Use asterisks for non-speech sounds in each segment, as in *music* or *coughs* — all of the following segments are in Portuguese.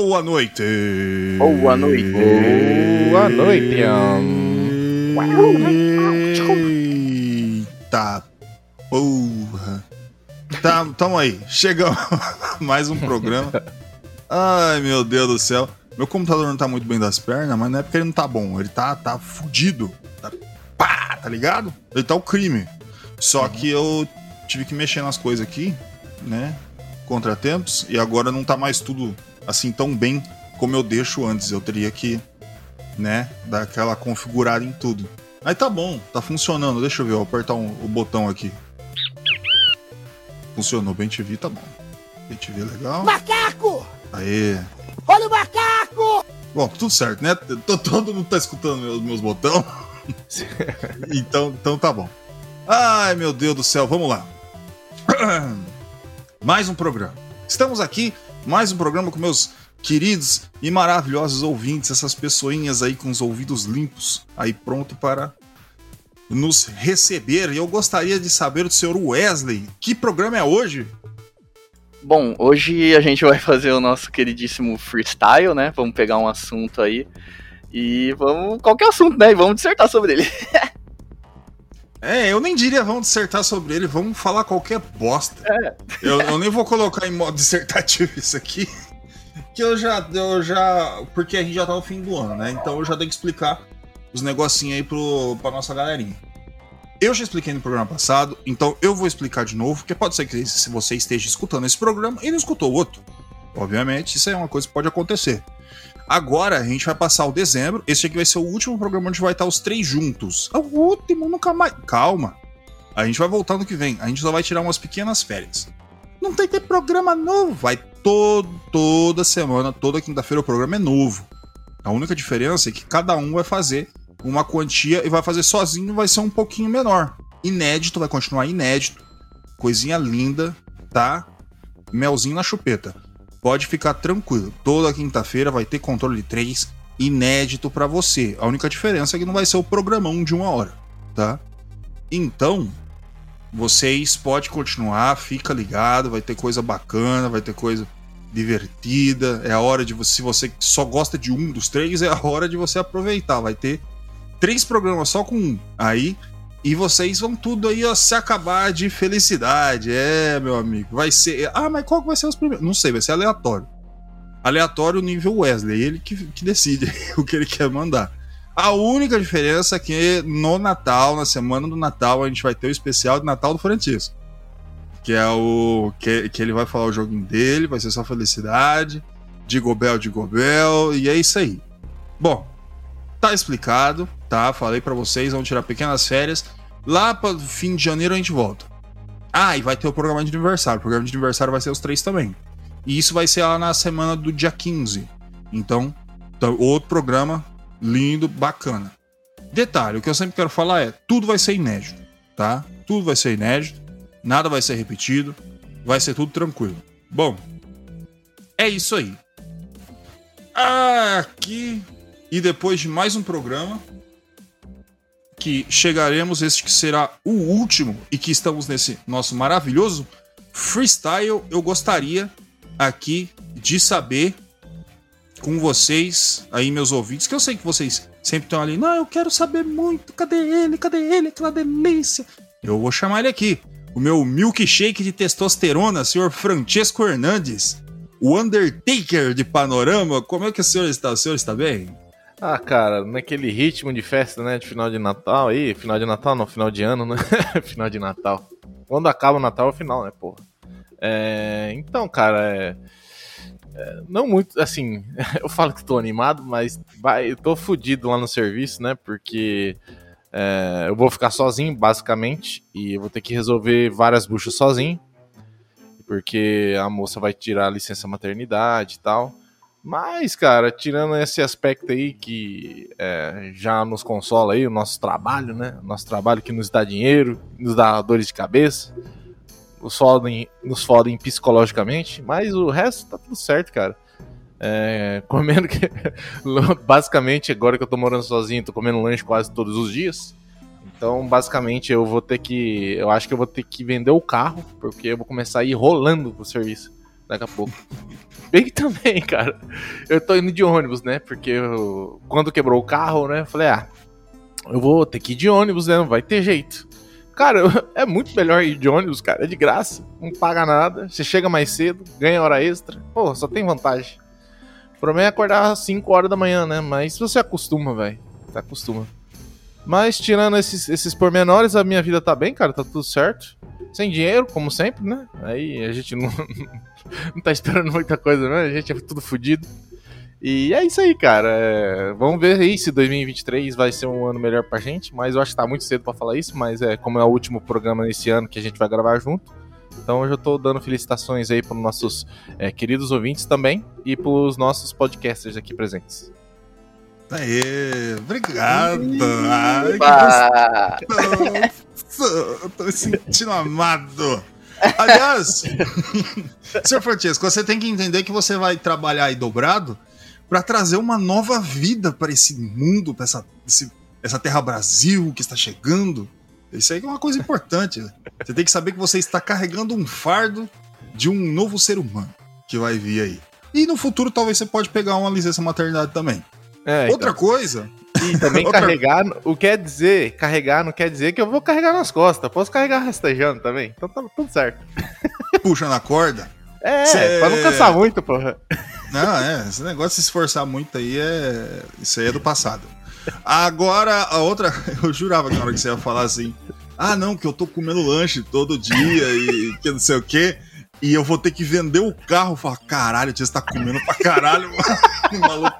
Boa noite! Boa noite! Boa noite! Eita porra! Tá, tamo aí, chegamos *laughs* mais um programa. Ai meu Deus do céu. Meu computador não tá muito bem das pernas, mas não é porque ele não tá bom, ele tá, tá fudido. Tá, pá, tá ligado? Ele tá o crime. Só que eu tive que mexer nas coisas aqui, né? Contratempos, e agora não tá mais tudo assim tão bem como eu deixo antes. Eu teria que, né, dar aquela configurada em tudo. Aí tá bom, tá funcionando. Deixa eu ver, vou apertar um, o botão aqui. Funcionou, bem TV tá bom. Bem TV legal. Macaco! Aê. Olha o macaco! Bom, tudo certo, né? Tô, todo mundo tá escutando meus, meus botões. *laughs* então, então tá bom. Ai, meu Deus do céu, vamos lá. *clears throat* Mais um programa. Estamos aqui mais um programa com meus queridos e maravilhosos ouvintes, essas pessoinhas aí com os ouvidos limpos, aí pronto para nos receber. E eu gostaria de saber do senhor Wesley, que programa é hoje? Bom, hoje a gente vai fazer o nosso queridíssimo freestyle, né? Vamos pegar um assunto aí e vamos. qualquer assunto, né? E vamos dissertar sobre ele. *laughs* É, eu nem diria vamos dissertar sobre ele, vamos falar qualquer bosta. É. Eu, eu, nem vou colocar em modo dissertativo isso aqui. Que eu já, eu já. Porque a gente já tá no fim do ano, né? Então eu já tenho que explicar os negocinhos aí pro, pra nossa galerinha. Eu já expliquei no programa passado, então eu vou explicar de novo, porque pode ser que se você esteja escutando esse programa e não escutou o outro. Obviamente, isso é uma coisa que pode acontecer. Agora a gente vai passar o dezembro. Esse aqui vai ser o último programa onde vai estar os três juntos. É o último, nunca mais. Calma. A gente vai voltar no que vem. A gente só vai tirar umas pequenas férias. Não tem que ter programa novo. Vai todo, toda semana, toda quinta-feira o programa é novo. A única diferença é que cada um vai fazer uma quantia e vai fazer sozinho, vai ser um pouquinho menor. Inédito, vai continuar inédito. Coisinha linda, tá? Melzinho na chupeta pode ficar tranquilo. Toda quinta-feira vai ter controle 3 inédito para você. A única diferença é que não vai ser o programão de uma hora, tá? Então, vocês podem continuar, fica ligado, vai ter coisa bacana, vai ter coisa divertida. É a hora de você, se você só gosta de um dos três, é a hora de você aproveitar. Vai ter três programas só com um. Aí e vocês vão tudo aí ó, se acabar de felicidade. É, meu amigo. Vai ser. Ah, mas qual que vai ser os primeiros? Não sei, vai ser aleatório. Aleatório nível Wesley. Ele que, que decide *laughs* o que ele quer mandar. A única diferença é que no Natal, na semana do Natal, a gente vai ter o especial de Natal do Francisco. Que é o. Que, que ele vai falar o joguinho dele, vai ser só felicidade. De Gobel, de Gobel. E é isso aí. Bom, tá explicado tá? Falei para vocês, vamos tirar pequenas férias. Lá para fim de janeiro a gente volta. Ah, e vai ter o programa de aniversário. O programa de aniversário vai ser os três também. E isso vai ser lá na semana do dia 15. Então, então, outro programa lindo, bacana. Detalhe, o que eu sempre quero falar é, tudo vai ser inédito, tá? Tudo vai ser inédito, nada vai ser repetido, vai ser tudo tranquilo. Bom, é isso aí. Aqui e depois de mais um programa, que chegaremos, este que será o último e que estamos nesse nosso maravilhoso freestyle, eu gostaria aqui de saber com vocês, aí meus ouvintes, que eu sei que vocês sempre estão ali, não, eu quero saber muito, cadê ele, cadê ele, aquela delícia. Eu vou chamar ele aqui, o meu milkshake de testosterona, senhor Francesco Hernandes, o Undertaker de Panorama, como é que o senhor está? O senhor está bem? Ah, cara, naquele ritmo de festa, né? De final de Natal aí. Final de Natal, não, final de ano, né? *laughs* final de Natal. Quando acaba o Natal é o final, né, porra? É, então, cara, é, é, não muito, assim, *laughs* eu falo que tô animado, mas vai, eu tô fudido lá no serviço, né? Porque é, eu vou ficar sozinho, basicamente, e eu vou ter que resolver várias buchas sozinho, porque a moça vai tirar a licença maternidade e tal. Mas, cara, tirando esse aspecto aí que é, já nos consola aí, o nosso trabalho, né? Nosso trabalho que nos dá dinheiro, nos dá dores de cabeça, nos fodem, nos fodem psicologicamente, mas o resto tá tudo certo, cara. É, *laughs* comendo que. basicamente, agora que eu tô morando sozinho, tô comendo lanche quase todos os dias. Então, basicamente, eu vou ter que. Eu acho que eu vou ter que vender o carro, porque eu vou começar a ir rolando pro serviço daqui a pouco. Bem também, *laughs* cara. Eu tô indo de ônibus, né? Porque eu, quando quebrou o carro, né? Eu falei, ah, eu vou ter que ir de ônibus, né? Não vai ter jeito. Cara, *laughs* é muito melhor ir de ônibus, cara. É de graça, não paga nada. Você chega mais cedo, ganha hora extra. Pô, só tem vantagem. O problema é acordar às 5 horas da manhã, né? Mas você acostuma, velho. Você acostuma. Mas tirando esses, esses pormenores, a minha vida tá bem, cara. Tá tudo certo. Sem dinheiro, como sempre, né? Aí a gente não, *laughs* não tá esperando muita coisa, né? A gente é tudo fodido. E é isso aí, cara. É, vamos ver aí se 2023 vai ser um ano melhor pra gente. Mas eu acho que tá muito cedo para falar isso. Mas é como é o último programa nesse ano que a gente vai gravar junto. Então eu já tô dando felicitações aí para nossos é, queridos ouvintes também e pros nossos podcasters aqui presentes. Aê, obrigado. Ai, que eu tô me sentindo amado. Aliás, *laughs* senhor Francesco, você tem que entender que você vai trabalhar aí dobrado para trazer uma nova vida para esse mundo, para essa, esse, essa terra Brasil que está chegando. Isso aí é uma coisa importante. Você tem que saber que você está carregando um fardo de um novo ser humano que vai vir aí. E no futuro talvez você pode pegar uma licença maternidade também. É. Outra então. coisa. E também *laughs* carregar, o quer dizer, carregar não quer dizer que eu vou carregar nas costas. Posso carregar rastejando também. Então tá tudo certo. *laughs* Puxa na corda? É, Cê... pra não cansar muito, porra. *laughs* Não, é, esse negócio de se esforçar muito aí é. Isso aí é do passado. Agora, a outra. Eu jurava que na hora que você ia falar assim. Ah, não, que eu tô comendo lanche todo dia e que não sei o quê. E eu vou ter que vender o carro. Falar, caralho, você tá comendo pra caralho, mano. maluco.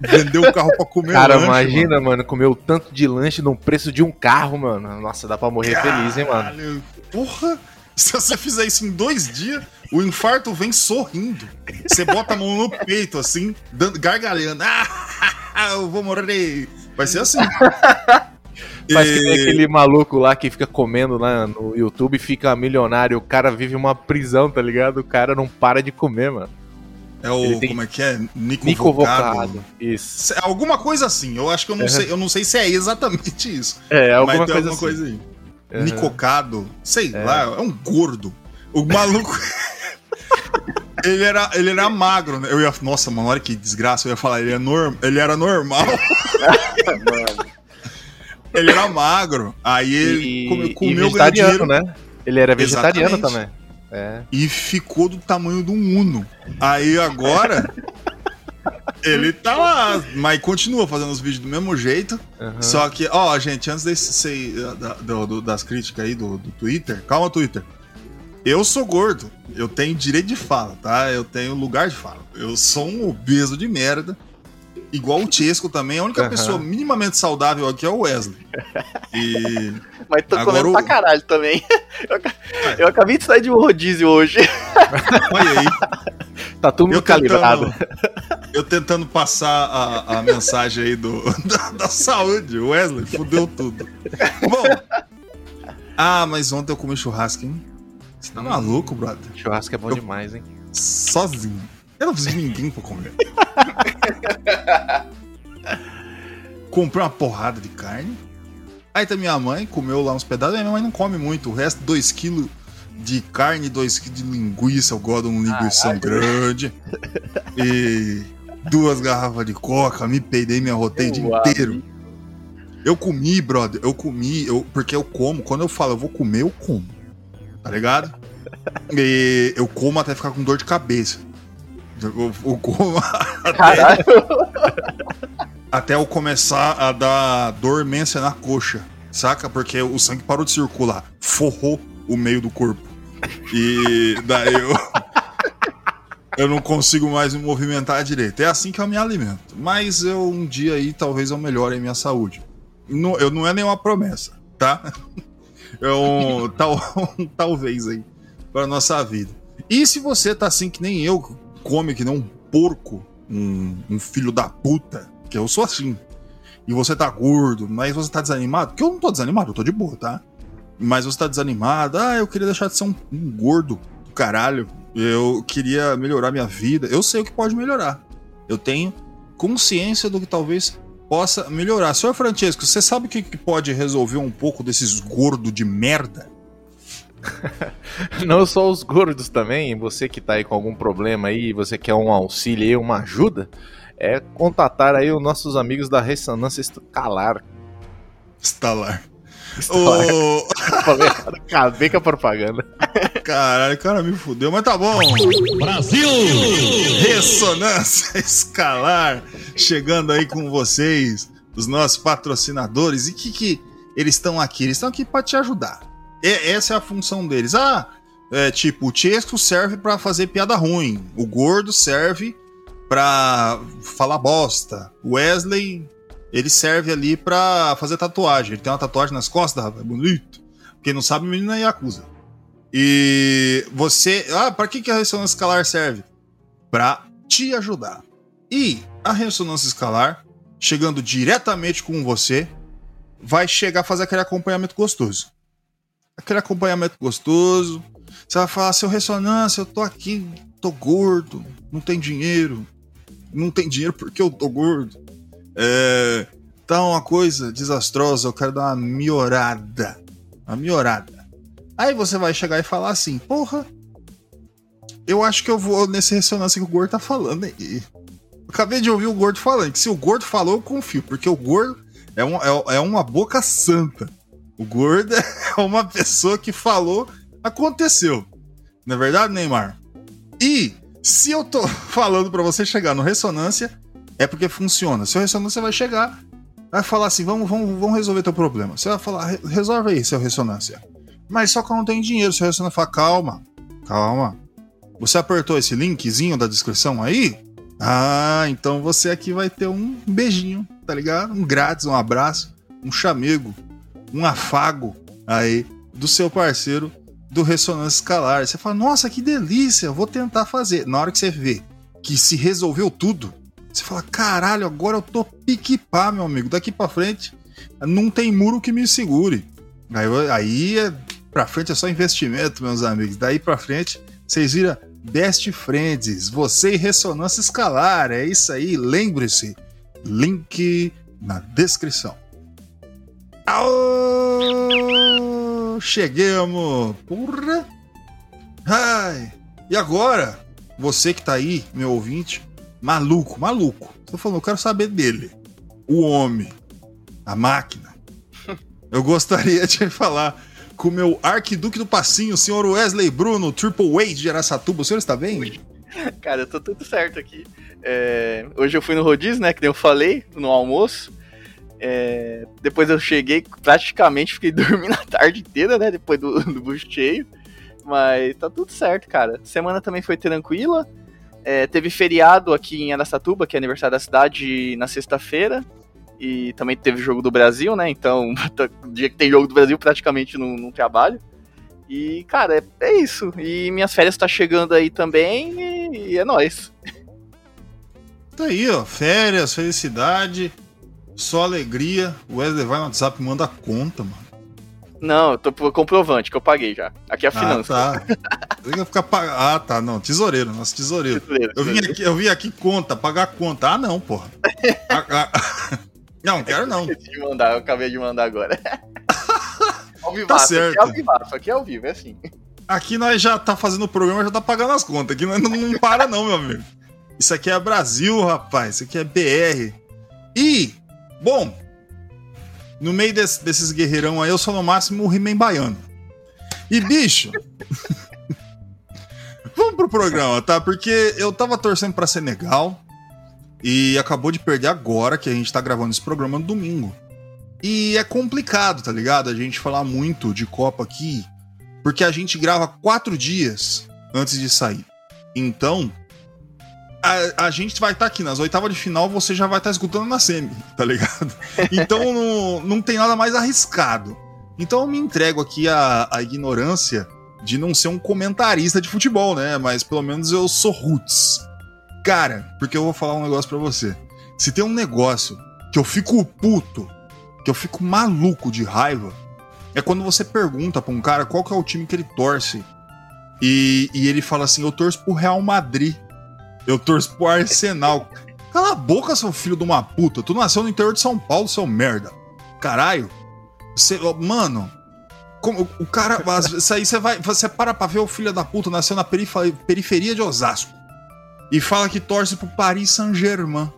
Vender o carro pra comer Cara, lanche, imagina, mano. mano, comer o tanto de lanche no preço de um carro, mano. Nossa, dá pra morrer caralho, feliz, hein, mano. Porra! *laughs* Se você fizer isso em dois dias, o infarto vem sorrindo. Você bota a mão no peito, assim, dando, gargalhando. Ah, *laughs* eu vou morrer. Vai ser assim. *laughs* Mas que aquele maluco lá que fica comendo lá no YouTube fica milionário. O cara vive uma prisão, tá ligado? O cara não para de comer, mano. É o. Tem... Como é que é? Nico, Nico Vocado. Vocado. Isso. Alguma coisa assim. Eu acho que eu não uhum. sei. Eu não sei se é exatamente isso. É, alguma, coisa, alguma assim. coisa aí. Uhum. Nicocado, sei é. lá, é um gordo. O maluco. *laughs* ele, era, ele era magro, né? Eu ia. Nossa, mano, olha que desgraça. Eu ia falar, ele, é norm, ele era normal. *laughs* ele era magro. Aí ele e, comeu, e dinheiro. né? Ele era vegetariano Exatamente. também. É. E ficou do tamanho do Uno. Aí agora. *laughs* ele tá lá, mas continua fazendo os vídeos do mesmo jeito. Uhum. Só que, ó, gente, antes desse, da, do, das críticas aí do, do Twitter, calma, Twitter. Eu sou gordo, eu tenho direito de fala, tá? Eu tenho lugar de fala. Eu sou um obeso de merda. Igual o Chesco também, a única uhum. pessoa minimamente saudável aqui é o Wesley. E. *laughs* Mas tô Agora comendo o... pra caralho também. *laughs* Eu, é. eu, acabei de sair de um rodízio hoje. *laughs* Olha aí. Tá tudo eu calibrado. Tentando, eu tentando passar a, a mensagem aí do, da, da saúde. O Wesley fudeu tudo. Bom. Ah, mas ontem eu comi churrasco, hein? Você tá maluco, brother? Churrasco é bom eu... demais, hein? Sozinho. Eu não preciso de ninguém pra comer. *laughs* Comprei uma porrada de carne. Aí tá minha mãe, comeu lá uns pedaços. Minha mãe não come muito. O resto, 2kg de carne, 2kg de linguiça. Eu gosto de um linguiça grande. *laughs* E duas garrafas de coca. Me peidei, me arrotei o dia inteiro. Eu comi, brother. Eu comi, eu, porque eu como. Quando eu falo eu vou comer, eu como. Tá ligado? *laughs* E eu como até ficar com dor de cabeça. Eu, eu como até, até eu começar a dar dormência na coxa, saca? Porque o sangue parou de circular, forrou o meio do corpo. E daí eu. *laughs* eu não consigo mais me movimentar direito. É assim que eu me alimento. Mas eu um dia aí talvez eu melhore a minha saúde. Não, eu não é nenhuma promessa, tá? É um, tal, *laughs* talvez aí para nossa vida. E se você tá assim que nem eu, come que nem um porco um, um filho da puta, que eu sou assim, e você tá gordo, mas você tá desanimado, que eu não tô desanimado, eu tô de boa, tá? Mas você tá desanimado, ah, eu queria deixar de ser um, um gordo do caralho, eu queria melhorar minha vida, eu sei o que pode melhorar. Eu tenho consciência do que talvez possa melhorar. Senhor Francesco, você sabe o que pode resolver um pouco desses gordos de merda? *laughs* Não só os gordos também, você que tá aí com algum problema aí, você quer um auxílio aí, uma ajuda, é contatar aí os nossos amigos da Ressonância Estalar. Estalar. Estalar. O... Acabei com a propaganda. Caralho, cara me fudeu, mas tá bom. Brasil! Ressonância Escalar, chegando aí com vocês, os nossos patrocinadores. E que que eles estão aqui? Eles estão aqui para te ajudar. E, essa é a função deles. Ah, é, tipo, o Chesco serve para fazer piada ruim. O Gordo serve pra falar bosta. O Wesley, ele serve ali pra fazer tatuagem. Ele tem uma tatuagem nas costas, rapaz. É bonito. Quem não sabe, o menino é Yakuza. E você. Ah, pra que, que a ressonância escalar serve? Pra te ajudar. E a ressonância escalar, chegando diretamente com você, vai chegar a fazer aquele acompanhamento gostoso aquele acompanhamento gostoso. Você vai falar, seu ressonância, eu tô aqui, tô gordo, não tem dinheiro. Não tem dinheiro porque eu tô gordo. É, tá uma coisa desastrosa, eu quero dar uma melhorada. Uma melhorada. Aí você vai chegar e falar assim, porra, eu acho que eu vou nesse ressonância que o gordo tá falando aí. acabei de ouvir o gordo falando, que se o gordo falou, eu confio, porque o gordo é, um, é, é uma boca santa. O gordo *laughs* é uma pessoa que falou, aconteceu. Não é verdade, Neymar? E se eu tô *laughs* falando para você chegar no ressonância, é porque funciona. Seu ressonância vai chegar, vai falar assim: vamos, vamos, vamos resolver teu problema. Você vai falar, resolve aí, seu ressonância. Mas só que eu não tenho dinheiro. Seu ressonância fala: calma, calma. Você apertou esse linkzinho da descrição aí? Ah, então você aqui vai ter um beijinho, tá ligado? Um grátis, um abraço, um chamego um afago aí do seu parceiro do ressonância escalar. Você fala, nossa, que delícia, vou tentar fazer. Na hora que você vê que se resolveu tudo, você fala, caralho, agora eu tô pique-pá, meu amigo. Daqui para frente não tem muro que me segure. Aí, aí é, pra frente é só investimento, meus amigos. Daí pra frente, vocês viram Best Friends, você e Ressonância Escalar. É isso aí, lembre-se. Link na descrição. Aô, cheguemos! Porra! Ai! E agora, você que tá aí, meu ouvinte, maluco, maluco. Você falou, eu quero saber dele. O homem, a máquina. *laughs* Eu gostaria de falar com o meu arquiduque do passinho, o senhor Wesley Bruno, Triple H de Aracatuba. O senhor está bem? Cara, eu tô tudo certo aqui. É... Hoje eu fui no rodízio, né, que eu falei, no almoço. É, depois eu cheguei, praticamente fiquei *laughs* dormindo a tarde inteira, né? Depois do, do bucho cheio. Mas tá tudo certo, cara. Semana também foi tranquila. É, teve feriado aqui em Aracatuba, que é aniversário da cidade, na sexta-feira. E também teve jogo do Brasil, né? Então, o *laughs* dia que tem jogo do Brasil, praticamente não, não trabalho. E, cara, é, é, isso. E minhas férias tá chegando aí também e, e é nóis. Tá aí, ó. Férias, felicidade. Só alegria. O Wesley vai no WhatsApp e manda conta, mano. Não, eu tô comprovante que eu paguei já. Aqui é a ah, finança. Ah, tá. Eu ia ficar pag... Ah, tá. Não, tesoureiro, nosso tesoureiro. tesoureiro eu, vim aqui, eu vim aqui conta, pagar conta. Ah, não, porra. ah, ah. *laughs* Não, quero não. Eu *laughs* de mandar, eu acabei de mandar agora. *laughs* ao vivo, tá certo. Aqui é ao vivo, aqui é ao vivo, é assim. Aqui nós já tá fazendo o programa, já tá pagando as contas. Aqui nós não, não para não, meu amigo. Isso aqui é Brasil, rapaz. Isso aqui é BR. E Bom, no meio desse, desses guerreirão aí, eu sou no máximo o He-Man baiano. E, bicho. *laughs* Vamos pro programa, tá? Porque eu tava torcendo pra Senegal e acabou de perder agora que a gente tá gravando esse programa no domingo. E é complicado, tá ligado? A gente falar muito de Copa aqui, porque a gente grava quatro dias antes de sair. Então, a, a gente vai estar tá aqui nas oitavas de final, você já vai estar tá escutando na semi, tá ligado? Então *laughs* não, não tem nada mais arriscado. Então eu me entrego aqui à, à ignorância de não ser um comentarista de futebol, né? Mas pelo menos eu sou roots. Cara, porque eu vou falar um negócio pra você. Se tem um negócio que eu fico puto, que eu fico maluco de raiva, é quando você pergunta pra um cara qual que é o time que ele torce. E, e ele fala assim: eu torço pro Real Madrid. Eu torço pro Arsenal. Cala a boca, seu filho de uma puta. Tu nasceu no interior de São Paulo, seu merda. Caralho. Mano, como, o cara. Isso aí você vai. Você para pra ver o filho da puta nasceu na periferia de Osasco. E fala que torce pro Paris Saint-Germain.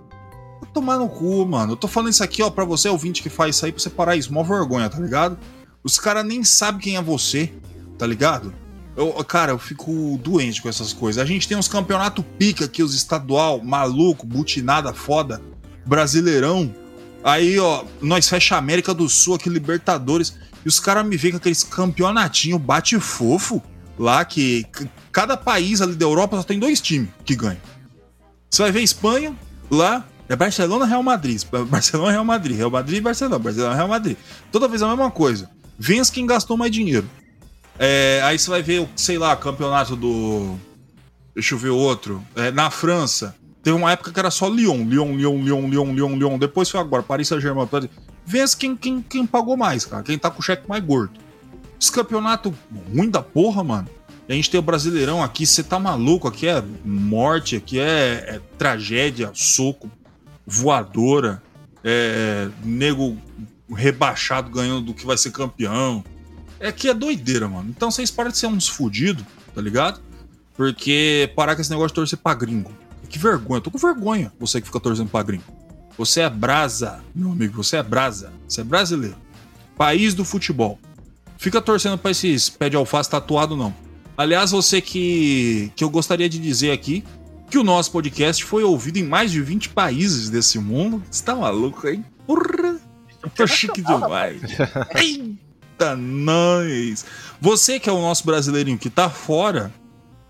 Tomar no cu, mano. Eu tô falando isso aqui, ó, pra você, ouvinte que faz isso aí, pra você parar isso. Mó vergonha, tá ligado? Os caras nem sabem quem é você, tá ligado? Eu, cara, eu fico doente com essas coisas. A gente tem uns campeonatos pica aqui, os estadual, maluco, butinada foda, brasileirão. Aí, ó, nós fecha a América do Sul aqui, Libertadores. E os caras me veem com aqueles campeonatinho bate fofo lá que cada país ali da Europa só tem dois times que ganham. Você vai ver Espanha, lá é Barcelona, Real Madrid. Barcelona, Real Madrid. Real Madrid, Barcelona. Barcelona, Real Madrid. Toda vez a mesma coisa. Vence quem gastou mais dinheiro. É, aí você vai ver, sei lá, campeonato do. Deixa eu ver outro. É, na França. Teve uma época que era só Lyon. Lyon, Lyon, Lyon, Lyon, Lyon, Lyon. Depois foi agora, Paris Saint-Germain. Vence quem, quem, quem pagou mais, cara. Quem tá com o cheque mais gordo. Esse campeonato ruim da porra, mano. A gente tem o Brasileirão aqui, você tá maluco? Aqui é morte, aqui é, é tragédia, soco, voadora, é, nego rebaixado ganhando do que vai ser campeão. É que é doideira, mano. Então vocês param de ser uns fudidos, tá ligado? Porque parar com esse negócio de torcer pra gringo. Que vergonha, eu tô com vergonha você que fica torcendo pra gringo. Você é brasa, meu amigo, você é brasa. Você é brasileiro. País do futebol. Fica torcendo pra esses pé de alface tatuado, não. Aliás, você que, que eu gostaria de dizer aqui que o nosso podcast foi ouvido em mais de 20 países desse mundo. Você tá maluco, hein? Porra! Tô chique demais. *laughs* Eita, nós! Você que é o nosso brasileirinho que tá fora,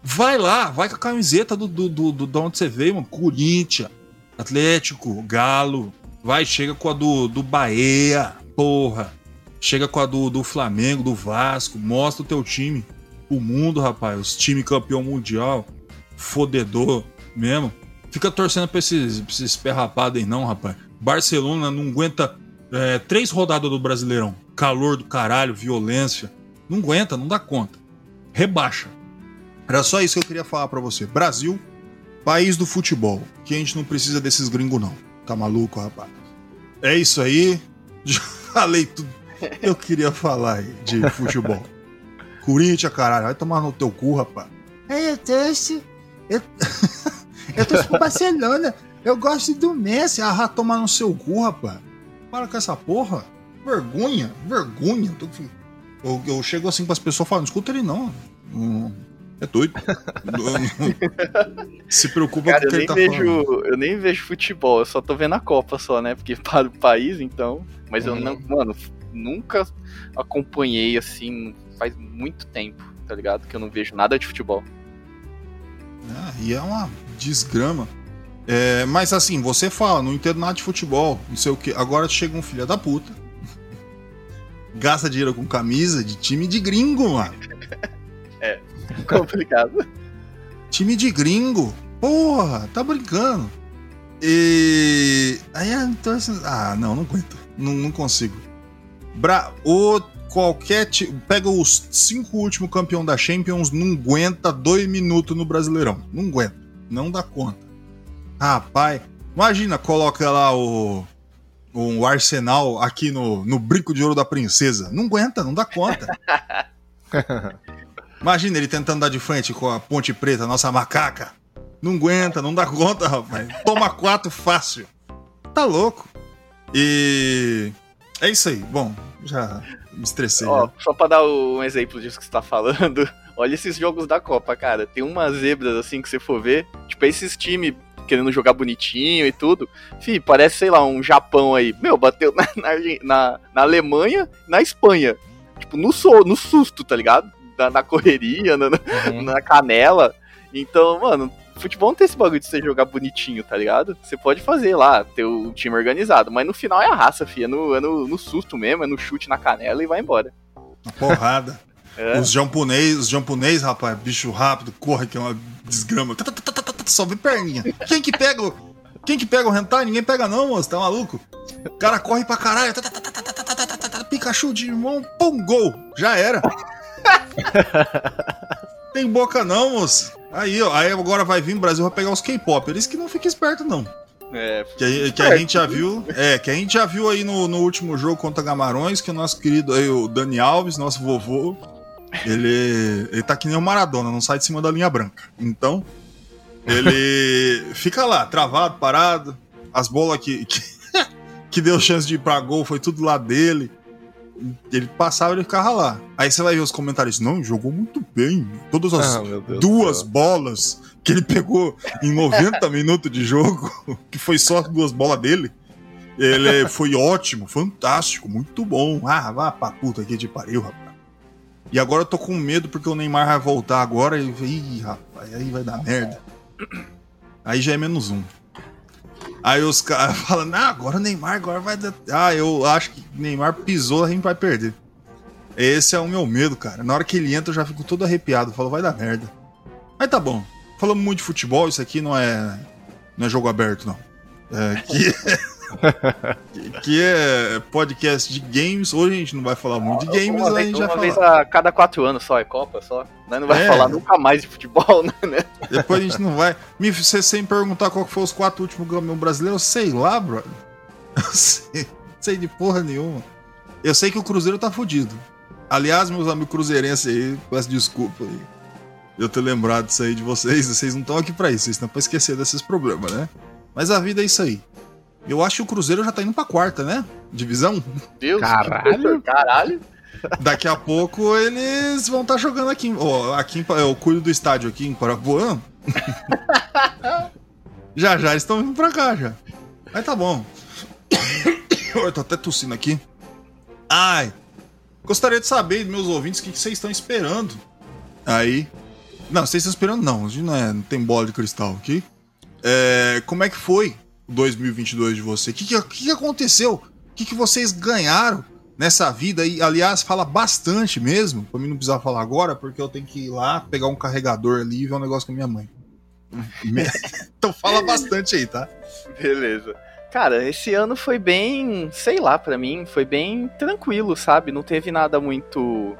vai lá, vai com a camiseta do, do, do, do de onde você veio, mano. Corinthians, Atlético, Galo. Vai, chega com a do, do Bahia, porra. Chega com a do, do Flamengo, do Vasco. Mostra o teu time. O mundo, rapaz. Os time campeão mundial. Fodedor mesmo. Fica torcendo pra esses, esses perrapados aí, não, rapaz. Barcelona não aguenta é, três rodadas do Brasileirão. Calor do caralho, violência. Não aguenta, não dá conta. Rebaixa. Era só isso que eu queria falar para você. Brasil, país do futebol. Que a gente não precisa desses gringos, não. Tá maluco, rapaz? É isso aí. *laughs* Já falei tudo. Eu queria falar aí de futebol. *laughs* Corinthians, caralho. Vai tomar no teu cu, rapaz. É, eu torço. Eu, *laughs* eu torço pro Barcelona. Eu gosto do Messi. Ah, tomar no seu cu, rapaz. Para com essa porra. Vergonha, vergonha. Eu, eu chego assim para as pessoas falando, escuta ele não. É doido. *laughs* Se preocupa Cara, com o que eu ele tá nem vejo, falando. Eu nem vejo futebol, eu só tô vendo a Copa só, né? Porque *laughs* para o país, então. Mas eu Hum. não, mano, nunca acompanhei assim, faz muito tempo, tá ligado? Que eu não vejo nada de futebol. Ah, e é uma desgrama. É, mas assim, você fala, não entendo nada de futebol, não sei o que. Agora chega um filho da puta. *laughs* Gasta dinheiro com camisa de time de gringo, mano. *laughs* Complicado. Time de gringo. Porra, tá brincando. E. Aí então, assim, Ah, não, não aguento. Não, não consigo. Bra... O qualquer time. Pega os cinco últimos campeões da Champions, não aguenta dois minutos no Brasileirão. Não aguenta. Não dá conta. Rapaz, imagina, coloca lá o. O Arsenal aqui no, no brinco de ouro da princesa. Não aguenta, não dá conta. *laughs* Imagina ele tentando dar de frente com a Ponte Preta, nossa macaca. Não aguenta, não dá conta, rapaz. Toma quatro fácil. Tá louco. E. É isso aí. Bom, já me estressei. Ó, né? só pra dar um exemplo disso que você tá falando, *laughs* olha esses jogos da Copa, cara. Tem umas zebras assim que você for ver. Tipo, esses times querendo jogar bonitinho e tudo. Fih, parece, sei lá, um Japão aí. Meu, bateu *laughs* na, na, na- Alemanha, na Espanha. Tipo, no, so, no susto, tá ligado? Na, na correria, na, na- Uhum. na canela. Então, mano, futebol não tem esse bagulho de você jogar bonitinho, tá ligado? Você pode fazer lá, ter o time organizado, mas no final é a raça, fi. É no, é no, no susto mesmo, é no chute na canela e vai embora. Uma porrada. É. Os japonês, os japonês, rapaz, bicho rápido, corre que é uma desgrama. Tá, tá, tá, tá, tá, tá, só vê perninha. Quem que pega o. Quem que pega o hentai? Ninguém pega não, moço, tá maluco? O cara corre pra caralho. Tá, tá, tá, tá, tá, tá, tá, tá, Pikachu de mão, pum, gol. Já era. Tem boca não, moço. Aí, ó, aí agora vai vir no Brasil vai pegar os K-pop. Eles que não fica esperto, não. É, que, que, a gente já viu, é, que a gente já viu aí no, no último jogo contra Gamarões, que o nosso querido aí, o Dani Alves, nosso vovô, ele, ele tá que nem o Maradona, não sai de cima da linha branca. Então, ele *laughs* fica lá, travado, parado. As bolas que, que, *laughs* que deu chance de ir pra gol foi tudo lá dele. Ele passava e ele ficava lá. Aí você vai ver os comentários. Não, jogou muito bem. Todas as ah, duas bolas que ele pegou em 90 *laughs* minutos de jogo, que foi só as duas bolas dele. Ele foi ótimo, fantástico, muito bom. Ah, vá pra puta que de pariu, rapaz. E agora eu tô com medo porque o Neymar vai voltar agora e. Ih, rapaz, aí vai dar merda. Aí já é menos um. Aí os caras *laughs* falam, não, agora o Neymar agora vai dar. Ah, eu acho que Neymar pisou, a gente vai perder. Esse é o meu medo, cara. Na hora que ele entra, eu já fico todo arrepiado. Falo, vai dar merda. Mas tá bom. Falamos muito de futebol, isso aqui não é. Não é jogo aberto, não. É, que... *laughs* *laughs* que é podcast de games. Hoje a gente não vai falar muito de games, uma a gente vez, Uma vez a cada quatro anos só, é Copa só. Não vai é. falar nunca mais de futebol, *laughs* né? Depois a gente não vai. Me, você sem perguntar qual foi os quatro últimos campeões brasileiros, sei lá, brother. *laughs* Eu sei, sei de porra nenhuma. Eu sei que o Cruzeiro tá fudido. Aliás, meus amigos cruzeirenses aí, peço desculpa aí. Eu ter lembrado disso aí de vocês. Vocês não estão aqui pra isso, vocês estão pra esquecer desses problemas, né? Mas a vida é isso aí. Eu acho que o Cruzeiro já tá indo pra quarta, né? Divisão. Deus, caralho. *laughs* Caralho. Daqui a pouco eles vão estar tá jogando aqui. Oh, aqui eu cuido do estádio aqui em Parapuã. *laughs* já já eles estão vindo pra cá já. Mas tá bom. *coughs* eu tô até tossindo aqui. Ai. Gostaria de saber, meus ouvintes, o que, que vocês estão esperando. Aí. Não, vocês estão esperando não. Não, é, não tem bola de cristal aqui. É, como é que foi 2022 de você? O que, que, que aconteceu? O que, que vocês ganharam nessa vida? E, aliás, fala bastante mesmo. Pra mim não precisar falar agora, porque eu tenho que ir lá pegar um carregador ali e ver um negócio com a minha mãe. *laughs* então fala bastante aí, tá? Beleza. Cara, esse ano foi bem, sei lá, para mim, foi bem tranquilo, sabe? Não teve nada muito,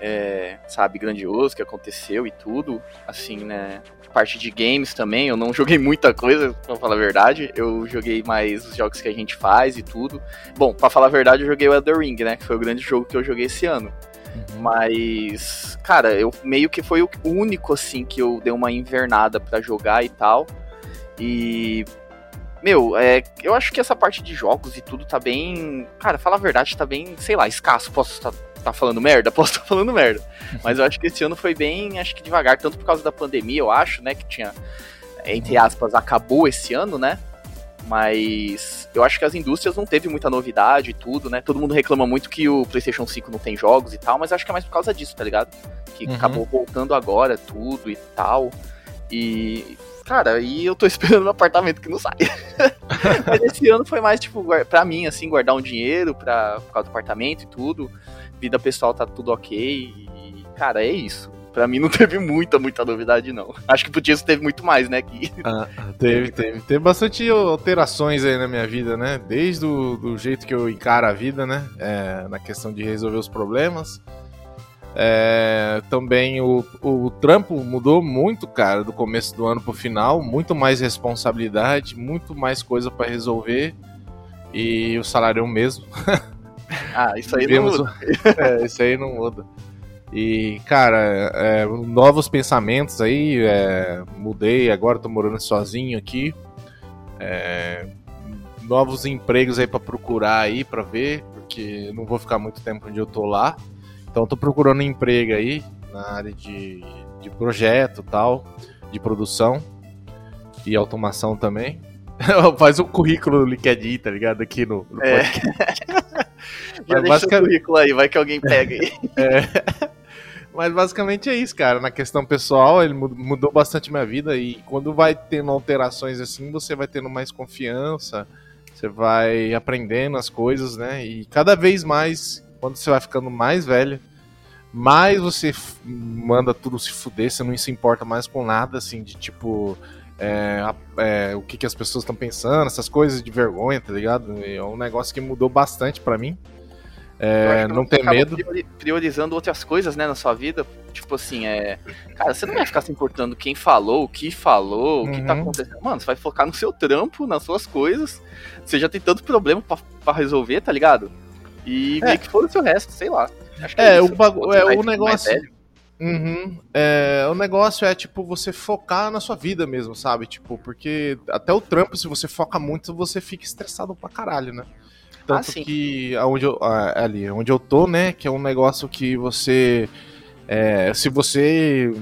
é, sabe, grandioso que aconteceu e tudo, assim, né? parte de games também, eu não *laughs* joguei muita coisa, pra falar a verdade. Eu joguei mais os jogos que a gente faz e tudo. Bom, pra falar a verdade, eu joguei o Elder Ring, né? Que foi o grande jogo que eu joguei esse ano. Uhum. Mas, cara, eu meio que foi o único, assim, que eu dei uma invernada para jogar e tal. E. Meu, é, eu acho que essa parte de jogos e tudo tá bem. Cara, falar a verdade, tá bem, sei lá, escasso. Posso estar tá falando merda? *laughs* Posso estar tá falando merda. Mas eu acho que esse ano foi bem, acho que devagar, tanto por causa da pandemia, eu acho, né? Que tinha, entre aspas, acabou esse ano, né? Mas eu acho que as indústrias não teve muita novidade e tudo, né? Todo mundo reclama muito que o PlayStation 5 não tem jogos e tal, mas acho que é mais por causa disso, tá ligado? Que uhum. acabou voltando agora tudo e tal. E, cara, e eu tô *laughs* esperando um apartamento que não sai. *laughs* mas esse ano foi mais, tipo, pra mim, assim, guardar um dinheiro pra, por causa do apartamento e tudo vida pessoal tá tudo ok. E, cara, é isso. Pra mim não *laughs* teve muita, muita novidade, não. Acho que pro Tiesto teve muito mais, né? Que... Ah, teve, teve. Teve bastante alterações aí na minha vida, né? Desde o do jeito que eu encaro a vida, né? É, na questão de resolver os problemas. É, também o, o trampo mudou muito, cara, do começo do ano pro final. Muito mais responsabilidade, muito mais coisa para resolver. E o salário é o mesmo. *laughs* *laughs* Ah, isso aí Vemos... não muda. *laughs* é, isso aí não muda. E, cara, é, novos pensamentos aí, é, mudei, agora tô morando sozinho aqui. É, novos empregos aí para procurar aí, para ver, porque não vou ficar muito tempo onde eu tô lá. Então tô procurando emprego aí na área de, de projeto tal, de produção e automação também. Faz o um currículo no LinkedIn, tá ligado? Aqui no, no é. *laughs* Já deixa o currículo aí, vai que alguém pega aí. *laughs* é. Mas basicamente é isso, cara. Na questão pessoal, ele mudou bastante minha vida e quando vai tendo alterações assim, você vai tendo mais confiança, você vai aprendendo as coisas, né? E cada vez mais, quando você vai ficando mais velho, mais você manda tudo se fuder, você não se importa mais com nada, assim, de tipo, é, é, o que, que as pessoas estão pensando, essas coisas de vergonha, tá ligado? É um negócio que mudou bastante para mim. É, não ter medo. Priorizando outras coisas, né, na sua vida. Tipo assim, é. Cara, você não vai ficar se importando quem falou, o que falou, o que tá uhum. acontecendo. Mano, você vai focar no seu trampo, nas suas coisas. Você já tem tanto problema para resolver, tá ligado? E é. meio que foda-se o resto, sei lá. é, é o, bagu é, o negócio. Uhum. É, o negócio é, tipo, você focar na sua vida mesmo, sabe? Tipo, porque até o trampo, se você foca muito, você fica estressado pra caralho, né? Tanto ah, que aonde eu, ali, onde eu tô, né? Que é um negócio que você. É, se você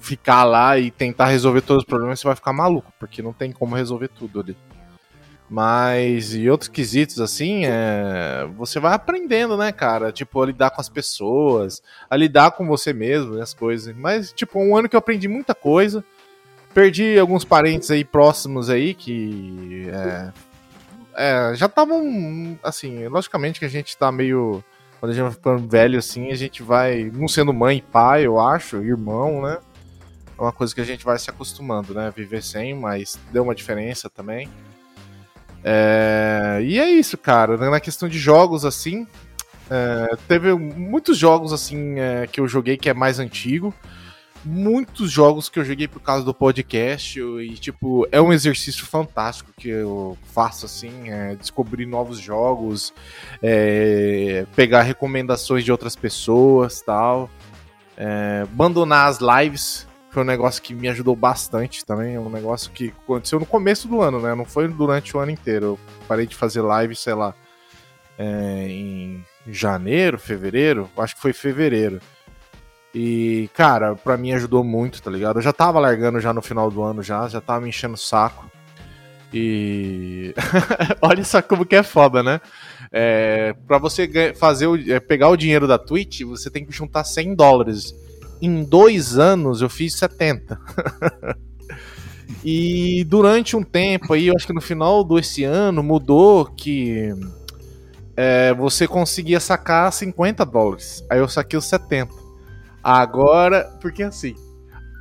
ficar lá e tentar resolver todos os problemas, você vai ficar maluco, porque não tem como resolver tudo ali. Mas e outros quesitos assim, é, você vai aprendendo, né, cara? Tipo, a lidar com as pessoas, a lidar com você mesmo, as coisas. Mas, tipo, um ano que eu aprendi muita coisa. Perdi alguns parentes aí próximos aí que é, é, já estavam, assim, logicamente que a gente tá meio. Quando a gente vai ficando velho assim, a gente vai, não sendo mãe e pai, eu acho, irmão, né? É uma coisa que a gente vai se acostumando, né? Viver sem, mas deu uma diferença também. É, e é isso, cara. Na questão de jogos, assim, é, teve muitos jogos assim é, que eu joguei que é mais antigo muitos jogos que eu joguei por causa do podcast e, tipo, é um exercício fantástico que eu faço, assim, é descobrir novos jogos, é, pegar recomendações de outras pessoas tal. É, abandonar as lives foi um negócio que me ajudou bastante também. É um negócio que aconteceu no começo do ano, né? Não foi durante o ano inteiro. Eu parei de fazer live, sei lá, é, em janeiro, fevereiro. Acho que foi fevereiro. E, cara, pra mim ajudou muito, tá ligado? Eu já tava largando já no final do ano, já, já tava me enchendo o saco. E. *laughs* Olha só como que é foda, né? É, pra você fazer o, é, pegar o dinheiro da Twitch, você tem que juntar 100 dólares. Em dois anos eu fiz 70. *laughs* e durante um tempo aí, eu acho que no final desse ano mudou que é, você conseguia sacar 50 dólares. Aí eu saquei os 70. Agora, porque assim,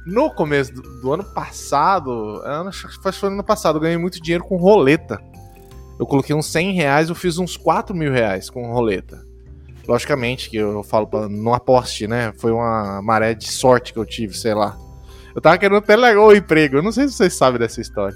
no começo do, do ano passado, acho que foi no ano passado, eu ganhei muito dinheiro com roleta. Eu coloquei uns 100 reais, eu fiz uns 4 mil reais com roleta. Logicamente que eu falo pra não aposte, né? Foi uma maré de sorte que eu tive, sei lá. Eu tava querendo até largar o emprego, eu não sei se vocês sabem dessa história.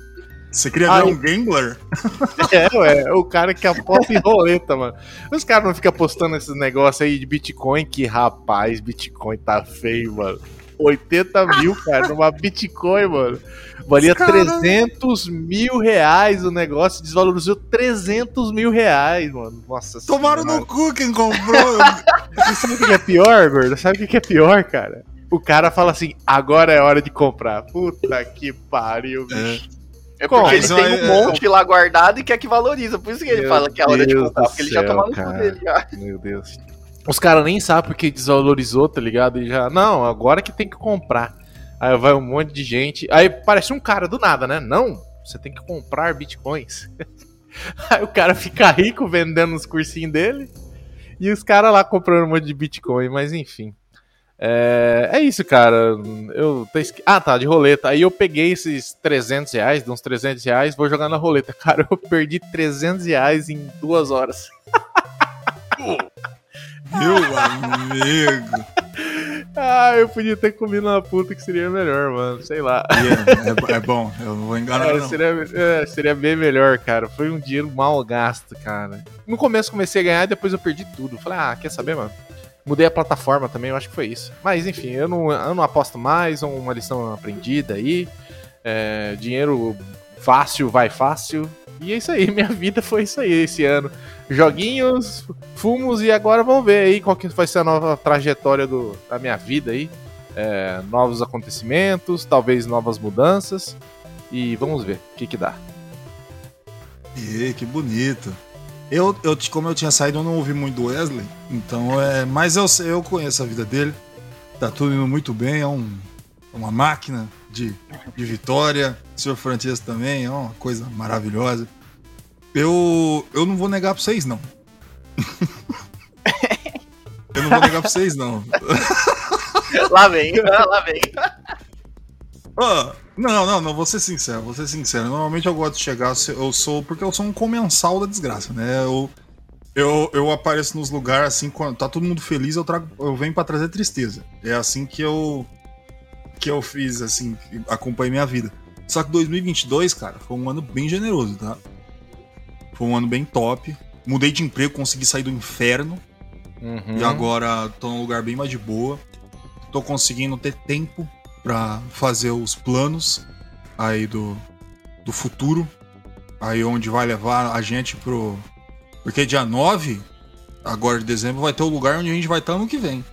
Você queria ver um gambler? *laughs* É, ué, o cara que aposta em roleta, mano. Os caras não ficam postando esses negócios aí de Bitcoin, que rapaz, Bitcoin tá feio, mano. 80 mil, cara, numa Bitcoin, mano. Valia cara... 300 mil reais o negócio, desvalorizou 300 mil reais, mano. Nossa Tomaram senhora. no cu quem comprou. *laughs* Você sabe o que é pior, gordo? Sabe o que é pior, cara? O cara fala assim, agora é hora de comprar. Puta que pariu, bicho. É. É porque ele tem um monte lá guardado e quer que valoriza. Por isso que ele Meu fala que é hora de comprar, porque ele já toma no cu dele já. Meu Deus. Os caras nem sabem porque desvalorizou, tá ligado? E já, não, agora que tem que comprar. Aí vai um monte de gente. Aí parece um cara do nada, né? Não, você tem que comprar bitcoins. *laughs* Aí o cara fica rico vendendo os cursinhos dele. E os caras lá comprando um monte de bitcoin, mas enfim. É, é isso, cara. Eu Ah, tá, de roleta. Aí eu peguei esses 300 reais, de uns 300 reais, vou jogar na roleta. *laughs* Cara, eu perdi 300 reais em duas horas. Meu amigo. Ah, eu podia ter comido uma puta que seria melhor, mano. Sei lá. Yeah, é, é, bom, eu não vou enganar. É, não. Seria, é, seria bem melhor, cara. Foi um dinheiro mal gasto, cara. No começo comecei a ganhar depois eu perdi tudo. Falei, ah, quer saber, mano? Mudei a plataforma também, eu acho que foi isso. Mas enfim, eu não, eu não aposto mais, uma lição aprendida aí. É, dinheiro fácil vai fácil. E é isso aí, *laughs* minha vida foi isso aí esse ano. Joguinhos, fumos e agora vamos ver aí qual que vai ser a nova trajetória do, da minha vida aí. É, novos acontecimentos, talvez novas mudanças. E vamos ver o que que dá. E que bonito. Eu, eu, como eu tinha saído, eu não ouvi muito do Wesley, então é. Mas eu, eu conheço a vida dele. Tá tudo indo muito bem, é um, uma máquina de, de vitória. O senhor Francesco também, é uma coisa maravilhosa. Eu, eu não vou negar pra vocês, não. eu não vou negar pra vocês, não. Lá vem, lá vem. Oh, não, não, não, vou ser sincero, vou ser sincero. Normalmente eu gosto de chegar, eu sou. Porque eu sou um comensal da desgraça, né? Eu, eu, eu apareço nos lugares assim, quando tá todo mundo feliz, eu, trago, eu venho para trazer tristeza. É assim que eu. Que eu fiz, assim, acompanhei minha vida. Só que 2022, cara, foi um ano bem generoso, tá? Foi um ano bem top. Mudei de emprego, consegui sair do inferno. Uhum. E agora tô num lugar bem mais de boa. Tô conseguindo ter tempo para fazer os planos aí do, do futuro, aí onde vai levar a gente pro. Porque dia 9, agora de dezembro, vai ter o lugar onde a gente vai estar no que vem.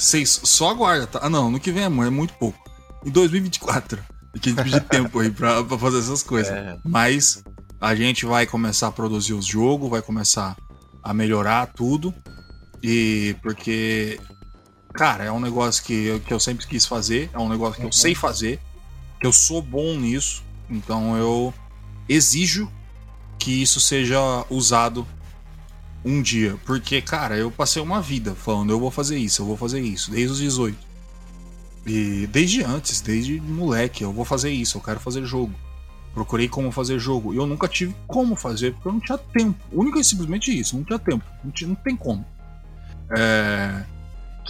Vocês só aguarda, tá? Ah, não, no que vem é, é muito pouco. Em 2024. Porque a gente precisa de tempo aí pra, pra fazer essas coisas. É. Mas a gente vai começar a produzir os jogos, vai começar a melhorar tudo. E porque cara, é um negócio que eu, que eu sempre quis fazer, é um negócio que uhum. eu sei fazer, que eu sou bom nisso, então eu exijo que isso seja usado um dia. Porque, cara, eu passei uma vida falando, eu vou fazer isso, eu vou fazer isso, desde os 18. E desde antes, desde moleque, eu vou fazer isso, eu quero fazer jogo. Procurei como fazer jogo. E eu nunca tive como fazer, porque eu não tinha tempo. Única e simplesmente isso, não tinha tempo. Não, tinha, não tem como. É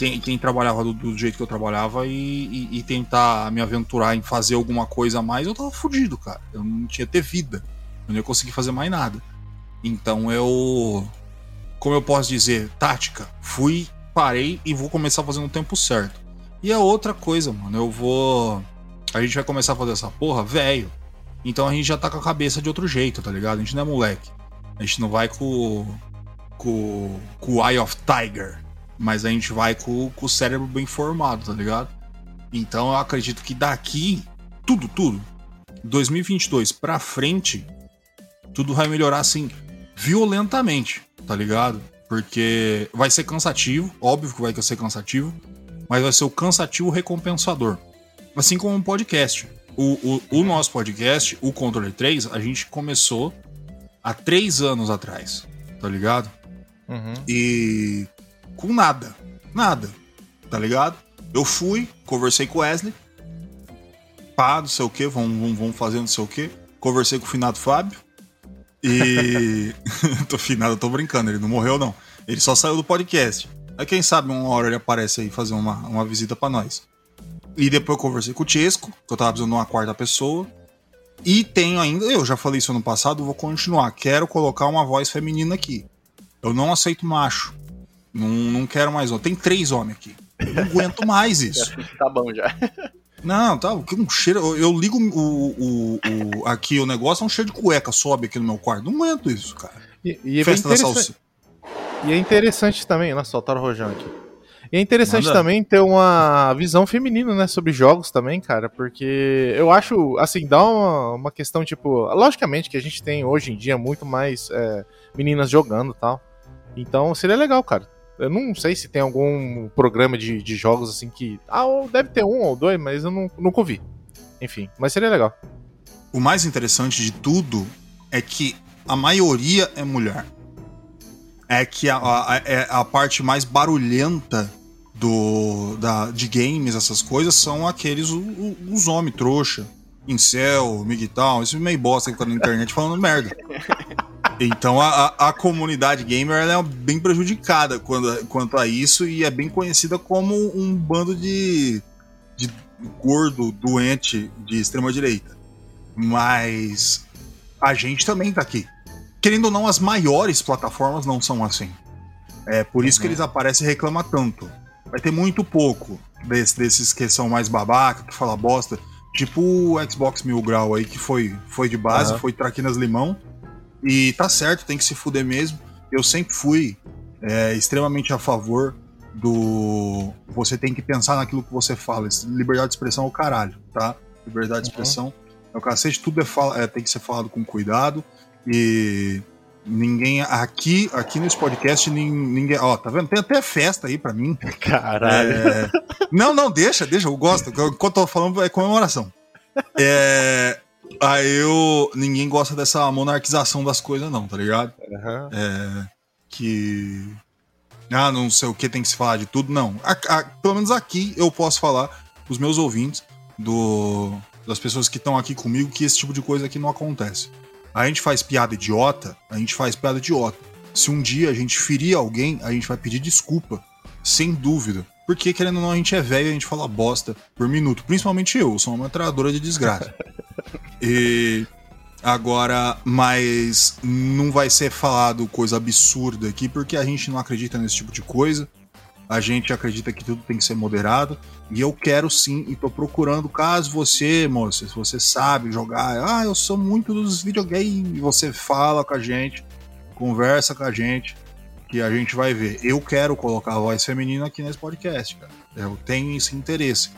quem, quem trabalhava do, do, jeito que eu trabalhava e, e, e, tentar me aventurar em fazer alguma coisa a mais, eu tava fudido, cara. Eu não tinha ter vida. Eu não ia conseguir fazer mais nada. Então eu. Como eu posso dizer, tática, fui, parei e vou começar fazendo o tempo certo. E a outra coisa, mano, eu vou. A gente vai começar a fazer essa porra, velho. Então a gente já tá com a cabeça de outro jeito, tá ligado? A gente não é moleque. A gente não vai com. com. com o Eye of Tiger mas a gente vai com, com o cérebro bem formado, tá ligado? Então eu acredito que daqui, tudo, tudo, 2022 pra frente, tudo vai melhorar assim, violentamente, tá ligado? Porque vai ser cansativo, óbvio que vai ser cansativo, mas vai ser o cansativo recompensador. Assim como um podcast. O, o, o nosso podcast, o Controle 3, a gente começou há três anos atrás, tá ligado? Uhum. E com nada. Nada. Tá ligado? Eu fui, conversei com o Wesley. Pá, não sei o que, vamos, vamos fazer não sei o que. Conversei com o finado Fábio. E. *laughs* tô finado, tô brincando, ele não morreu, não. Ele só saiu do podcast. Aí quem sabe uma hora ele aparece aí fazer uma, uma visita para nós. E depois eu conversei com o Chesco, que eu tava precisando de uma quarta pessoa. E tenho ainda, eu já falei isso ano passado, vou continuar. Quero colocar uma voz feminina aqui. Eu não aceito macho. Não, não quero mais homem. Tem três homens aqui. Eu não aguento mais *laughs* isso. tá bom já. Não, tá. Um cheiro. Eu ligo o, o, o, aqui o negócio, é um cheiro de cueca sobe aqui no meu quarto. Não aguento isso, cara. E, e é Festa da salsicha. E é interessante também, nossa, soltaram o Rojão aqui. E é interessante também ter uma visão feminina, né, sobre jogos também, cara, porque eu acho, assim, dá uma, uma questão, tipo, logicamente que a gente tem hoje em dia muito mais é, meninas jogando e tal. Então seria legal, cara. Eu não sei se tem algum programa de, de jogos assim que. Ah, deve ter um ou dois, mas eu não, nunca ouvi. Enfim, mas seria legal. O mais interessante de tudo é que a maioria é mulher. É que a, a, a, é a parte mais barulhenta do, da, de games, essas coisas, são aqueles os, os homens trouxa, incel, migtal, esse meio bosta que tá na internet falando merda. *laughs* Então a, a, comunidade gamer é bem prejudicada quando, quanto a isso e é bem conhecida como um bando de, de gordo, doente de extrema direita. Mas a gente também tá aqui. Querendo ou não, as maiores plataformas não são assim. É por isso uhum. que eles aparecem e reclamam tanto. Vai ter muito pouco desse, desses que são mais babaca, que fala bosta. Tipo o Xbox Mil Grau aí, que foi, foi de base, uhum. foi traquinas limão e tá certo, tem que se fuder mesmo. Eu sempre fui é, extremamente a favor do. Você tem que pensar naquilo que você fala. Liberdade de expressão é o caralho, tá? Liberdade de uhum. expressão é o cacete, tudo é, é, tem que ser falado com cuidado. E ninguém aqui aqui nesse podcast ninguém ó tá vendo tem até festa aí para mim *laughs* caralho é... não não deixa deixa eu gosto enquanto eu tô falando é comemoração é... Aí eu. Ninguém gosta dessa monarquização das coisas, não, tá ligado? Uhum. É. Que. Ah, não sei o que tem que se falar de tudo. Não. A, a, pelo menos aqui eu posso falar os meus ouvintes. do, das pessoas que estão aqui comigo que esse tipo de coisa aqui não acontece. A gente faz piada idiota, a gente faz piada idiota. Se um dia a gente ferir alguém, a gente vai pedir desculpa, sem dúvida. Porque, querendo ou não, a gente é velho e a gente fala bosta por minuto. Principalmente eu, sou uma metralhadora de desgraça. *laughs* e agora, mas não vai ser falado coisa absurda aqui, porque a gente não acredita nesse tipo de coisa. A gente acredita que tudo tem que ser moderado. E eu quero sim, e tô procurando, caso você, moça, se você sabe jogar, ah, eu sou muito dos videogames, você fala com a gente, conversa com a gente, que a gente vai ver. Eu quero colocar a voz feminina aqui nesse podcast, cara. Eu tenho esse interesse.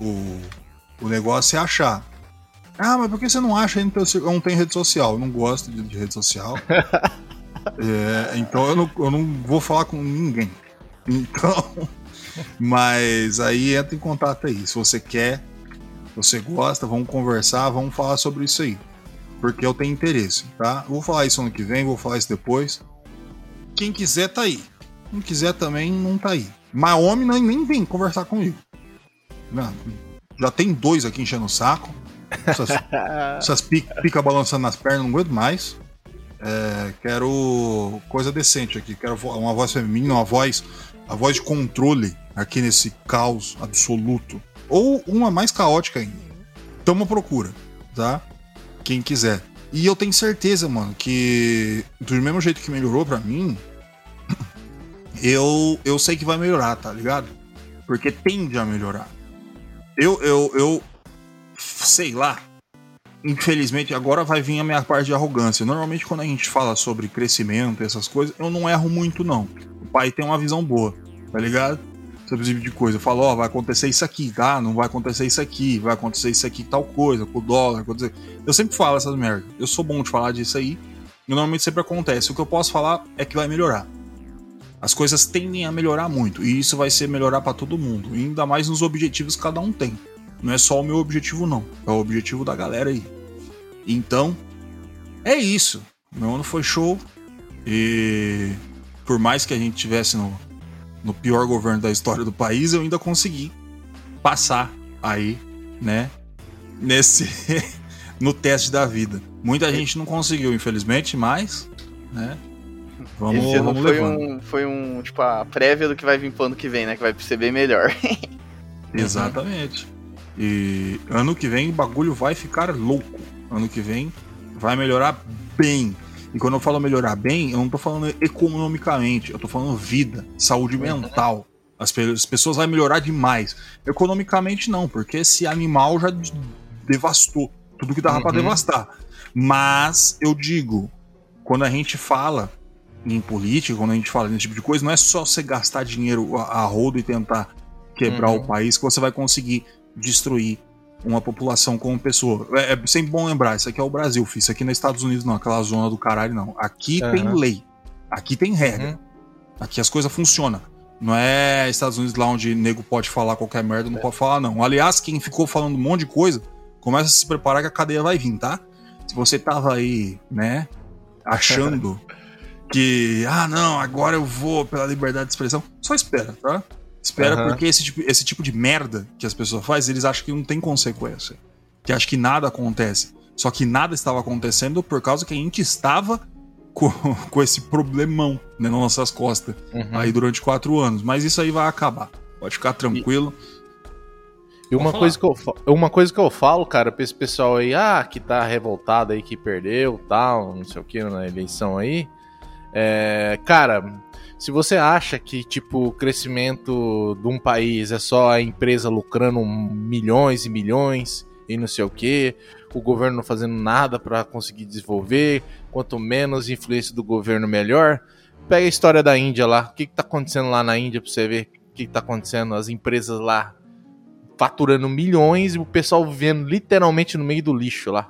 O, o negócio é achar. Ah, mas por que você não acha ainda que eu não tenho rede social? Eu não gosto de, de rede social. *laughs* é, então eu não, eu não vou falar com ninguém. Então, *laughs* mas aí entra em contato aí. Se você quer, você gosta, vamos conversar, vamos falar sobre isso aí. Porque eu tenho interesse, tá? vou falar isso ano que vem, vou falar isso depois. Quem quiser tá aí. Quem quiser também não tá aí. Mas homem nem, nem vem conversar comigo. Não, já tem dois aqui enchendo o saco. Essas, *laughs* essas pica, pica balançando nas pernas, não aguento mais. É, quero coisa decente aqui. Quero uma voz feminina, uma voz a voz de controle aqui nesse caos absoluto. Ou uma mais caótica ainda. Tamo à procura, tá? Quem quiser. E eu tenho certeza, mano, que do mesmo jeito que melhorou para mim, eu, eu sei que vai melhorar, tá ligado? Porque tende a melhorar. Eu, eu, eu sei lá. Infelizmente, agora vai vir a minha parte de arrogância. Normalmente, quando a gente fala sobre crescimento, essas coisas, eu não erro muito, não pai tem uma visão boa, tá ligado? Sobre esse tipo de coisa. Eu falo, ó, vai acontecer isso aqui, tá? Não vai acontecer isso aqui, vai acontecer isso aqui, tal coisa, com o dólar. Acontecer... Eu sempre falo essas merdas. Eu sou bom de falar disso aí. E normalmente sempre acontece. O que eu posso falar é que vai melhorar. As coisas tendem a melhorar muito. E isso vai ser melhorar para todo mundo. E ainda mais nos objetivos que cada um tem. Não é só o meu objetivo, não. É o objetivo da galera aí. Então, é isso. Meu ano foi show. E por mais que a gente tivesse no, no pior governo da história do país, eu ainda consegui passar aí, né? Nesse. *laughs* no teste da vida. Muita gente não conseguiu, infelizmente, mas, né? Vamos, Esse ano foi um, foi um, tipo, a prévia do que vai vir pro ano que vem, né? Que vai ser bem melhor. *laughs* Exatamente. E ano que vem o bagulho vai ficar louco. Ano que vem vai melhorar bem. E quando eu falo melhorar bem, eu não tô falando economicamente, eu tô falando vida, saúde uhum. mental. As, as pessoas vão melhorar demais. Economicamente não, porque esse animal já devastou tudo que dava uhum. para devastar. Mas eu digo, quando a gente fala em política, quando a gente fala nesse tipo de coisa, não é só você gastar dinheiro a, a rodo e tentar quebrar uhum. o país que você vai conseguir destruir uma população como pessoa. É, é, sempre bom lembrar, isso aqui é o Brasil, filho. Isso aqui não é Estados Unidos, não, aquela zona do caralho, não. Aqui uhum. tem lei. Aqui tem regra. Uhum. Aqui as coisas funcionam. Não é Estados Unidos lá onde nego pode falar qualquer merda, não é. pode falar, não. Aliás, quem ficou falando um monte de coisa, começa a se preparar que a cadeia vai vir, tá? Se você tava aí, né, *laughs* achando que, ah, não, agora eu vou pela liberdade de expressão, só espera, tá? Espera, uhum. porque esse tipo, esse tipo de merda que as pessoas fazem, eles acham que não tem consequência. Que acham que nada acontece. Só que nada estava acontecendo por causa que a gente estava com, *laughs* com esse problemão né, nas nossas costas uhum. aí durante quatro anos. Mas isso aí vai acabar. Pode ficar tranquilo. E, e uma coisa, que eu, uma coisa que eu falo, cara, pra esse pessoal aí, ah, que tá revoltado aí, que perdeu, tal, não sei o que na eleição aí. É, cara, se você acha que, tipo, o crescimento de um país é só a empresa lucrando milhões e milhões e não sei o que, o governo não fazendo nada para conseguir desenvolver, quanto menos influência do governo, melhor. Pega a história da Índia lá. O que, que tá acontecendo lá na Índia pra você ver o que, que tá acontecendo? As empresas lá faturando milhões e o pessoal vivendo literalmente no meio do lixo lá.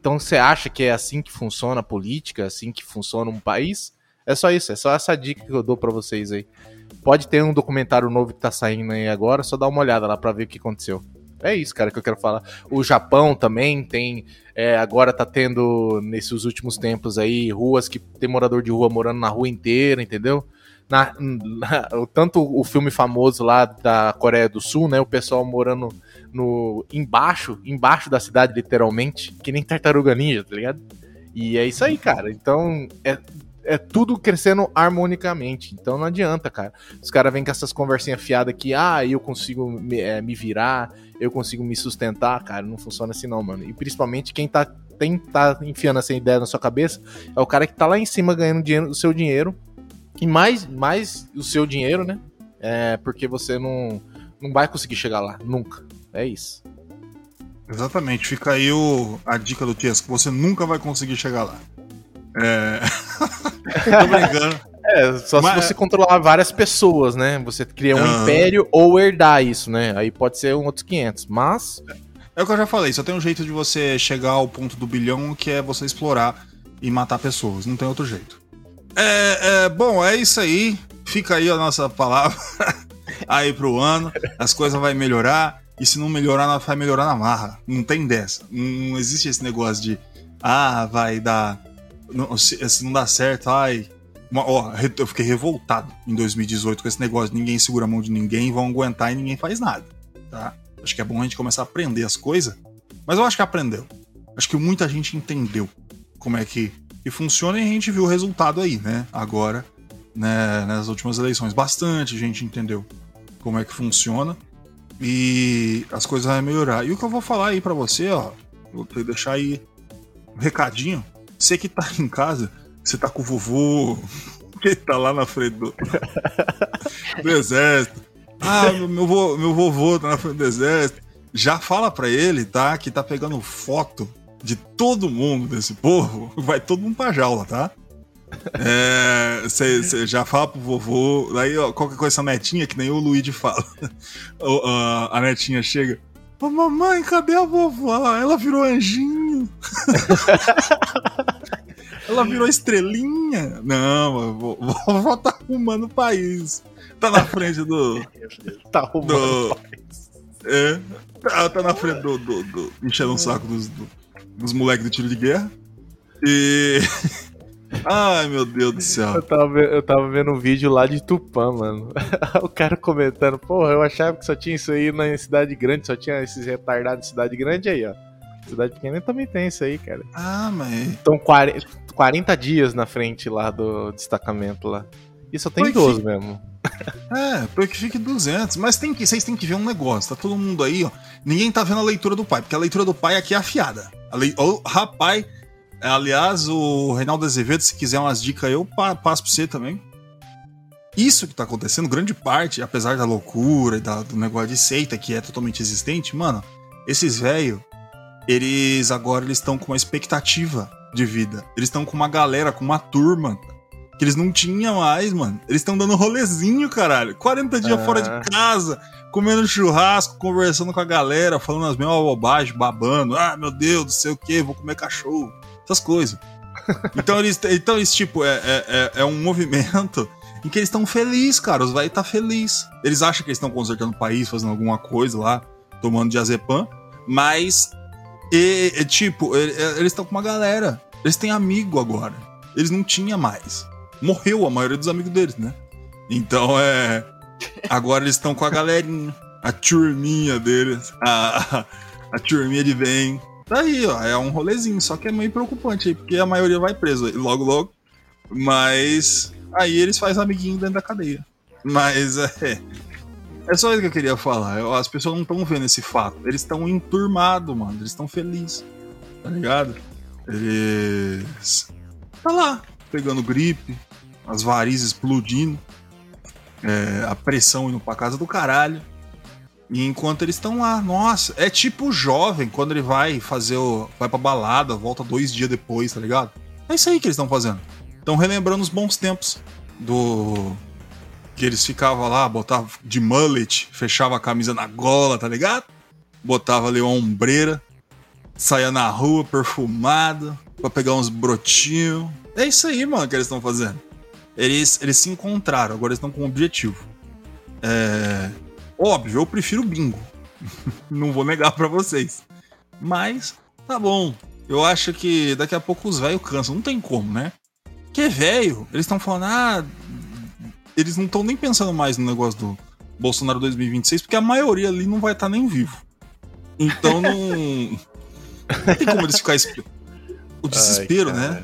Então você acha que é assim que funciona a política, assim que funciona um país? É só isso, é só essa dica que eu dou para vocês aí. Pode ter um documentário novo que tá saindo aí agora, só dá uma olhada lá pra ver o que aconteceu. É isso, cara, que eu quero falar. O Japão também tem. É, agora tá tendo, nesses últimos tempos aí, ruas que tem morador de rua morando na rua inteira, entendeu? Na, na, tanto o filme famoso lá da Coreia do Sul, né? O pessoal morando no embaixo, embaixo da cidade, literalmente, que nem tartaruga ninja, tá ligado? E é isso aí, cara. Então, é, é tudo crescendo harmonicamente. Então não adianta, cara. Os caras vêm com essas conversinhas fiadas que, ah, eu consigo me, é, me, virar, eu consigo me sustentar, cara. Não funciona assim, não, mano. E principalmente quem tá, tem, tá enfiando essa ideia na sua cabeça é o cara que tá lá em cima ganhando dinheiro, o seu dinheiro. E mais, mais o seu dinheiro, né? É porque você não, não vai conseguir chegar lá, nunca. É isso. Exatamente, fica aí o, a dica do Tiesco, você nunca vai conseguir chegar lá. É. *laughs* Tô brincando. É, só Mas... se você controlar várias pessoas, né? Você cria um uhum. império ou herdar isso, né? Aí pode ser um outros 500, mas... É o que eu já falei, só tem um jeito de você chegar ao ponto do bilhão, que é você explorar e matar pessoas, não tem outro jeito. É, é bom, é isso aí. Fica aí a nossa palavra *laughs* aí pro ano. As coisas vão melhorar. E se não melhorar, vai melhorar na marra. Não tem dessa. Não existe esse negócio de ah, vai dar não, se, se, não dá certo, ai. Uma, ó, eu fiquei revoltado em 2018 com esse negócio ninguém segura a mão de ninguém, vão aguentar e ninguém faz nada. Tá? Acho que é bom a gente começar a aprender as coisas. Mas eu acho que aprendeu. Acho que muita gente entendeu como é que, que funciona e a gente viu o resultado aí, né? Agora, né, nas últimas eleições. Bastante gente entendeu como é que funciona e as coisas vão melhorar. E o que eu vou falar aí para você, ó, vou deixar aí um recadinho você que tá em casa, você tá com o vovô, *laughs* que tá lá na frente do, do exército. Ah, meu, vô, meu vovô tá na frente do exército. Já fala pra ele, tá? Que tá pegando foto de todo mundo desse povo. Vai todo mundo pra jaula, tá? Você é, já fala pro vovô. Daí, ó, qualquer coisa, essa netinha, que nem o Luigi fala. *laughs* o, a, a netinha chega. Ô, mamãe, cadê a vovó? Ela virou anjinho. *laughs* Ela virou estrelinha. Não, vou tá arrumando o país. Tá na frente do. *laughs* tá arrumando do, o país. É. Tá, tá na frente do. do, do enchendo o um saco dos, do, dos moleques do tiro de guerra. E. Ai, meu Deus do céu. Eu tava, eu tava vendo um vídeo lá de Tupã, mano. *laughs* o cara comentando, porra, eu achava que só tinha isso aí na cidade grande, só tinha esses retardados em cidade grande aí, ó. Cidade pequena também tem isso aí, cara. Ah, mas. Estão 40, 40 dias na frente lá do destacamento lá. E só tem 12 mesmo. *laughs* É, porque fique 200. Mas tem que, vocês têm que ver um negócio. Tá todo mundo aí, ó. Ninguém tá vendo a leitura do pai, porque a leitura do pai aqui é afiada. A lei... oh, rapaz, aliás, o Reinaldo Azevedo, se quiser umas dicas, eu passo pra você também. Isso que tá acontecendo, grande parte, apesar da loucura e da, do negócio de seita que é totalmente existente, mano, esses velhos eles agora eles estão com uma expectativa de vida. Eles estão com uma galera, com uma turma que eles não tinham mais, mano. Eles estão dando rolezinho, caralho. 40 dias fora de casa, comendo churrasco, conversando com a galera, falando as mesmas bobagens, babando. Ah, meu Deus, não sei o que, vou comer cachorro. Essas coisas. então eles, então eles tipo, é, é, é, é um movimento em que eles estão felizes, cara. Os velhos tá feliz. Eles acham que eles estão consertando o país, fazendo alguma coisa lá, tomando diazepam, mas e tipo, eles estão com uma galera. Eles têm amigo agora. Eles não tinham mais. Morreu a maioria dos amigos deles, né? Então é. Agora eles estão com a galerinha. A turminha deles. A, a, a turminha de bem. Tá aí, ó. É um rolezinho. Só que é meio preocupante aí, porque a maioria vai preso logo, logo. Mas. Aí eles fazem amiguinho dentro da cadeia. Mas é. É só isso que eu queria falar. As pessoas não estão vendo esse fato. Eles estão enturmados, mano. Eles estão felizes. Tá ligado? Eles. Tá lá, pegando gripe, as varizes explodindo, é, a pressão indo pra casa do caralho. E enquanto eles estão lá, nossa, é tipo o jovem quando ele vai fazer o. vai pra balada, volta dois dias depois, tá ligado? É isso aí que eles estão fazendo. Estão relembrando os bons tempos do que eles ficavam lá, botavam de mullet, fechava a camisa na gola, tá ligado? Botava ali uma ombreira, saia na rua perfumado, pra pegar uns brotinhos. É isso aí, mano, que eles estão fazendo. Eles, eles se encontraram, agora eles estão com um objetivo. É. Óbvio, eu prefiro bingo. *laughs* Não vou negar para vocês. Mas, tá bom. Eu acho que daqui a pouco os velhos cansam. Não tem como, né? Que velho, eles estão falando, ah, eles não estão nem pensando mais no negócio do Bolsonaro 2026, porque a maioria ali não vai estar tá nem vivo. Então não. *laughs* Não tem como eles ficar. O desespero, Ai, né?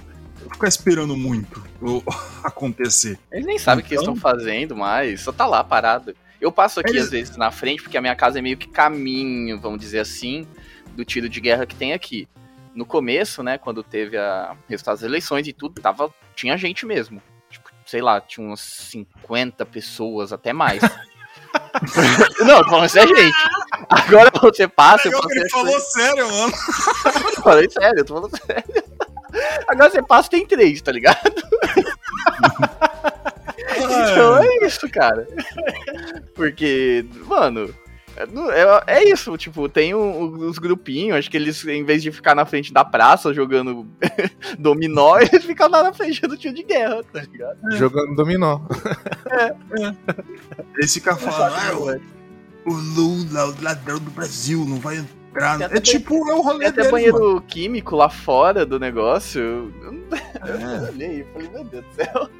Ficar esperando muito o- *laughs* acontecer. Eles nem sabem o que eles Então- estão fazendo, mas só tá lá parado. Eu passo aqui Eles- às vezes na frente, porque a minha casa é meio que caminho, vamos dizer assim, do tiro de guerra que tem aqui. No começo, né, quando teve a resultado das eleições e tudo, tava, tinha gente mesmo. Tipo, sei lá, tinha umas 50 pessoas, até mais. *laughs* Não, tô falando isso é gente. Agora você passa, eu Legal ele falou sério, mano. Eu falei sério, eu tô falando sério. Agora você passa tem três, tá ligado? *laughs* Então é isso, cara. Porque, mano, é, é- é isso, tipo, tem o- os grupinhos, acho que eles, em vez de ficar na frente da praça jogando *laughs* dominó, *laughs* eles ficam lá na frente do tio de guerra, tá ligado? Jogando dominó. Eles ficam falando, ah, o, o Lula, o ladrão do Brasil, não vai entrar. É tipo, é o rolê Tem até deles, banheiro mano. químico lá fora do negócio. É. eu olhei e falei, meu Deus do céu.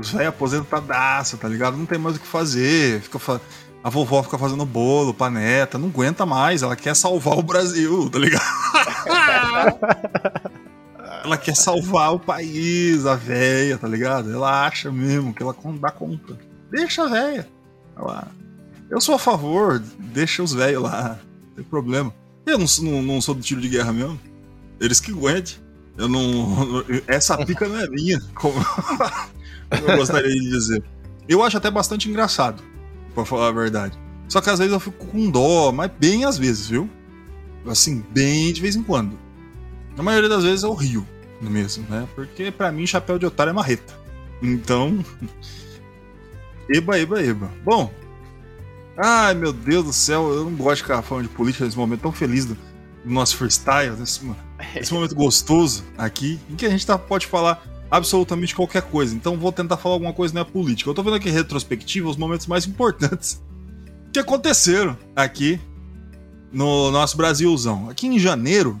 Os velhos aposentadaço, tá ligado? Não tem mais o que fazer. Fica fa- A vovó fica fazendo bolo pra neta, não aguenta mais. Ela quer salvar o Brasil, tá ligado? *laughs* ela quer salvar o país, a véia, tá ligado? Ela acha mesmo que ela dá conta. Deixa a véia. Ela- Eu sou a favor, deixa os velhos lá, não tem problema. Eu não, sou- não, não sou do tiro de guerra mesmo. Eles que aguentem. Eu não. *laughs* Essa pica não é minha. Como *laughs* eu gostaria de dizer. Eu acho até bastante engraçado, pra falar a verdade. Só que às vezes eu fico com dó, mas bem às vezes, viu? Assim, bem de vez em quando. Na maioria das vezes eu rio mesmo, né? Porque pra mim chapéu de otário é marreta. Então. *laughs* Eba, eba, eba. Bom. Ai, meu Deus do céu, eu não gosto de ficar falando de política nesse momento tão feliz do, nosso freestyle, nesse, nesse momento gostoso aqui, em que a gente tá, pode falar absolutamente qualquer coisa. Então vou tentar falar alguma coisa não é política. Eu tô vendo aqui retrospectiva os momentos mais importantes que aconteceram aqui no nosso Brasilzão. Aqui em janeiro,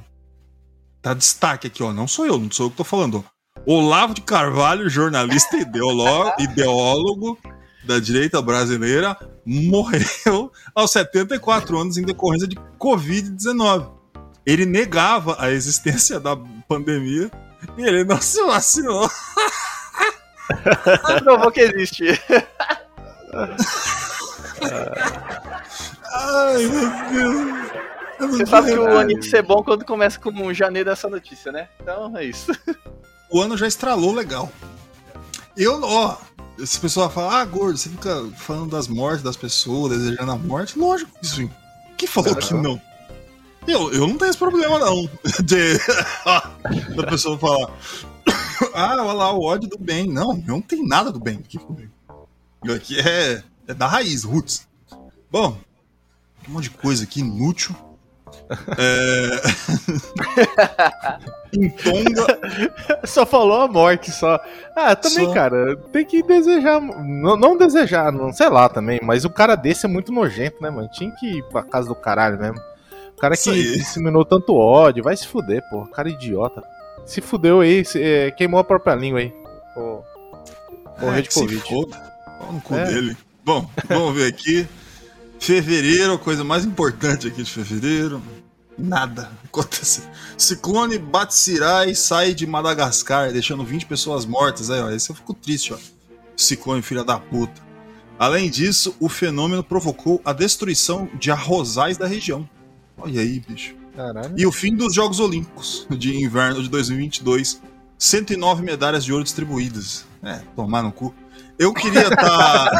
tá destaque aqui, ó. Não sou eu, não sou eu que tô falando, ó. Olavo de Carvalho, jornalista e *laughs* ideólogo da direita brasileira, morreu aos 74 anos em decorrência de Covid-19. Ele negava a existência da pandemia e ele *laughs* não se vacinou. Provou que existe. *laughs* Ai, meu Deus. Você sabe que o ano ser bom quando começa com janeiro essa notícia, né? Então é isso. o ano já estralou legal. Eu, ó, se a pessoa fala, ah, gordo, você fica falando das mortes das pessoas, desejando a morte, lógico que sim. Quem falou que não? Eu, eu não tenho esse problema, não. *laughs* De, *laughs* da pessoa falar, *coughs* ah, olha lá, o ódio do bem. Não, eu não tem nada do bem aqui comigo. Aqui é, é da raiz, roots. Bom, um monte de coisa aqui inútil. É... *laughs* em Tonga, Só falou a morte, só. Ah, também, Só. cara, tem que desejar. Não, não desejar, não sei lá também, mas o cara desse é muito nojento, né, mano? Tinha que ir pra casa do caralho mesmo. O cara que disseminou tanto ódio, vai se fuder, pô. Cara idiota. Se fudeu aí, se- é, queimou a própria língua aí. Pô. Morreu É, de Covid. Pau no cu É. dele. Bom, vamos ver aqui. Fevereiro, a coisa mais importante aqui de fevereiro. Nada aconteceu. Ciclone Batsirai sai de Madagascar, deixando 20 pessoas mortas. Aí, ó, esse eu fico triste, ó. Ciclone, filha da puta. Além disso, o fenômeno provocou a destruição de arrozais da região. Olha aí, bicho. Caralho. E o fim dos Jogos Olímpicos de Inverno de 2022. 109 medalhas de ouro distribuídas. É, tomar no cu. Eu queria estar.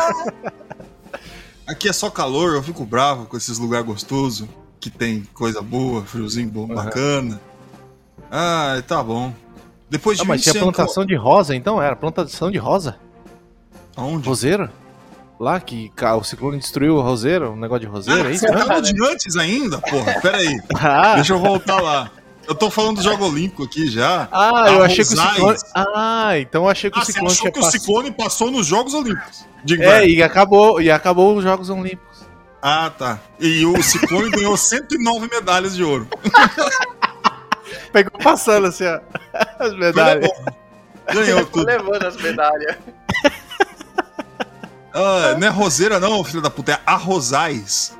*laughs* Aqui é só calor, eu fico bravo com esses lugares gostosos, que tem coisa boa, friozinho bom, Uhum. bacana. Ah, tá bom. Depois de Ah, mas tinha 25 plantação de rosa, então? Era plantação de rosa? Aonde? Roseira? Lá que o ciclone destruiu o roseiro, um negócio de roseira, é isso? Você tá no de antes ainda? Porra, pera aí. *laughs* Ah, Deixa eu voltar lá. Eu tô falando do Jogo Olímpico aqui já. ah, eu achei que o ciclone. Ah, então eu achei que Ah, o você ciclone achou tinha que o ciclone passou nos Jogos Olímpicos? É, e acabou, e acabou os Jogos Olímpicos. Ah, tá. E o Ciclone *laughs* ganhou 109 medalhas de ouro. *laughs* Pegou passando assim, ó. As medalhas. Ganhou tudo. levando as medalhas. Ah, não é roseira, não, filho da puta. É arrozais.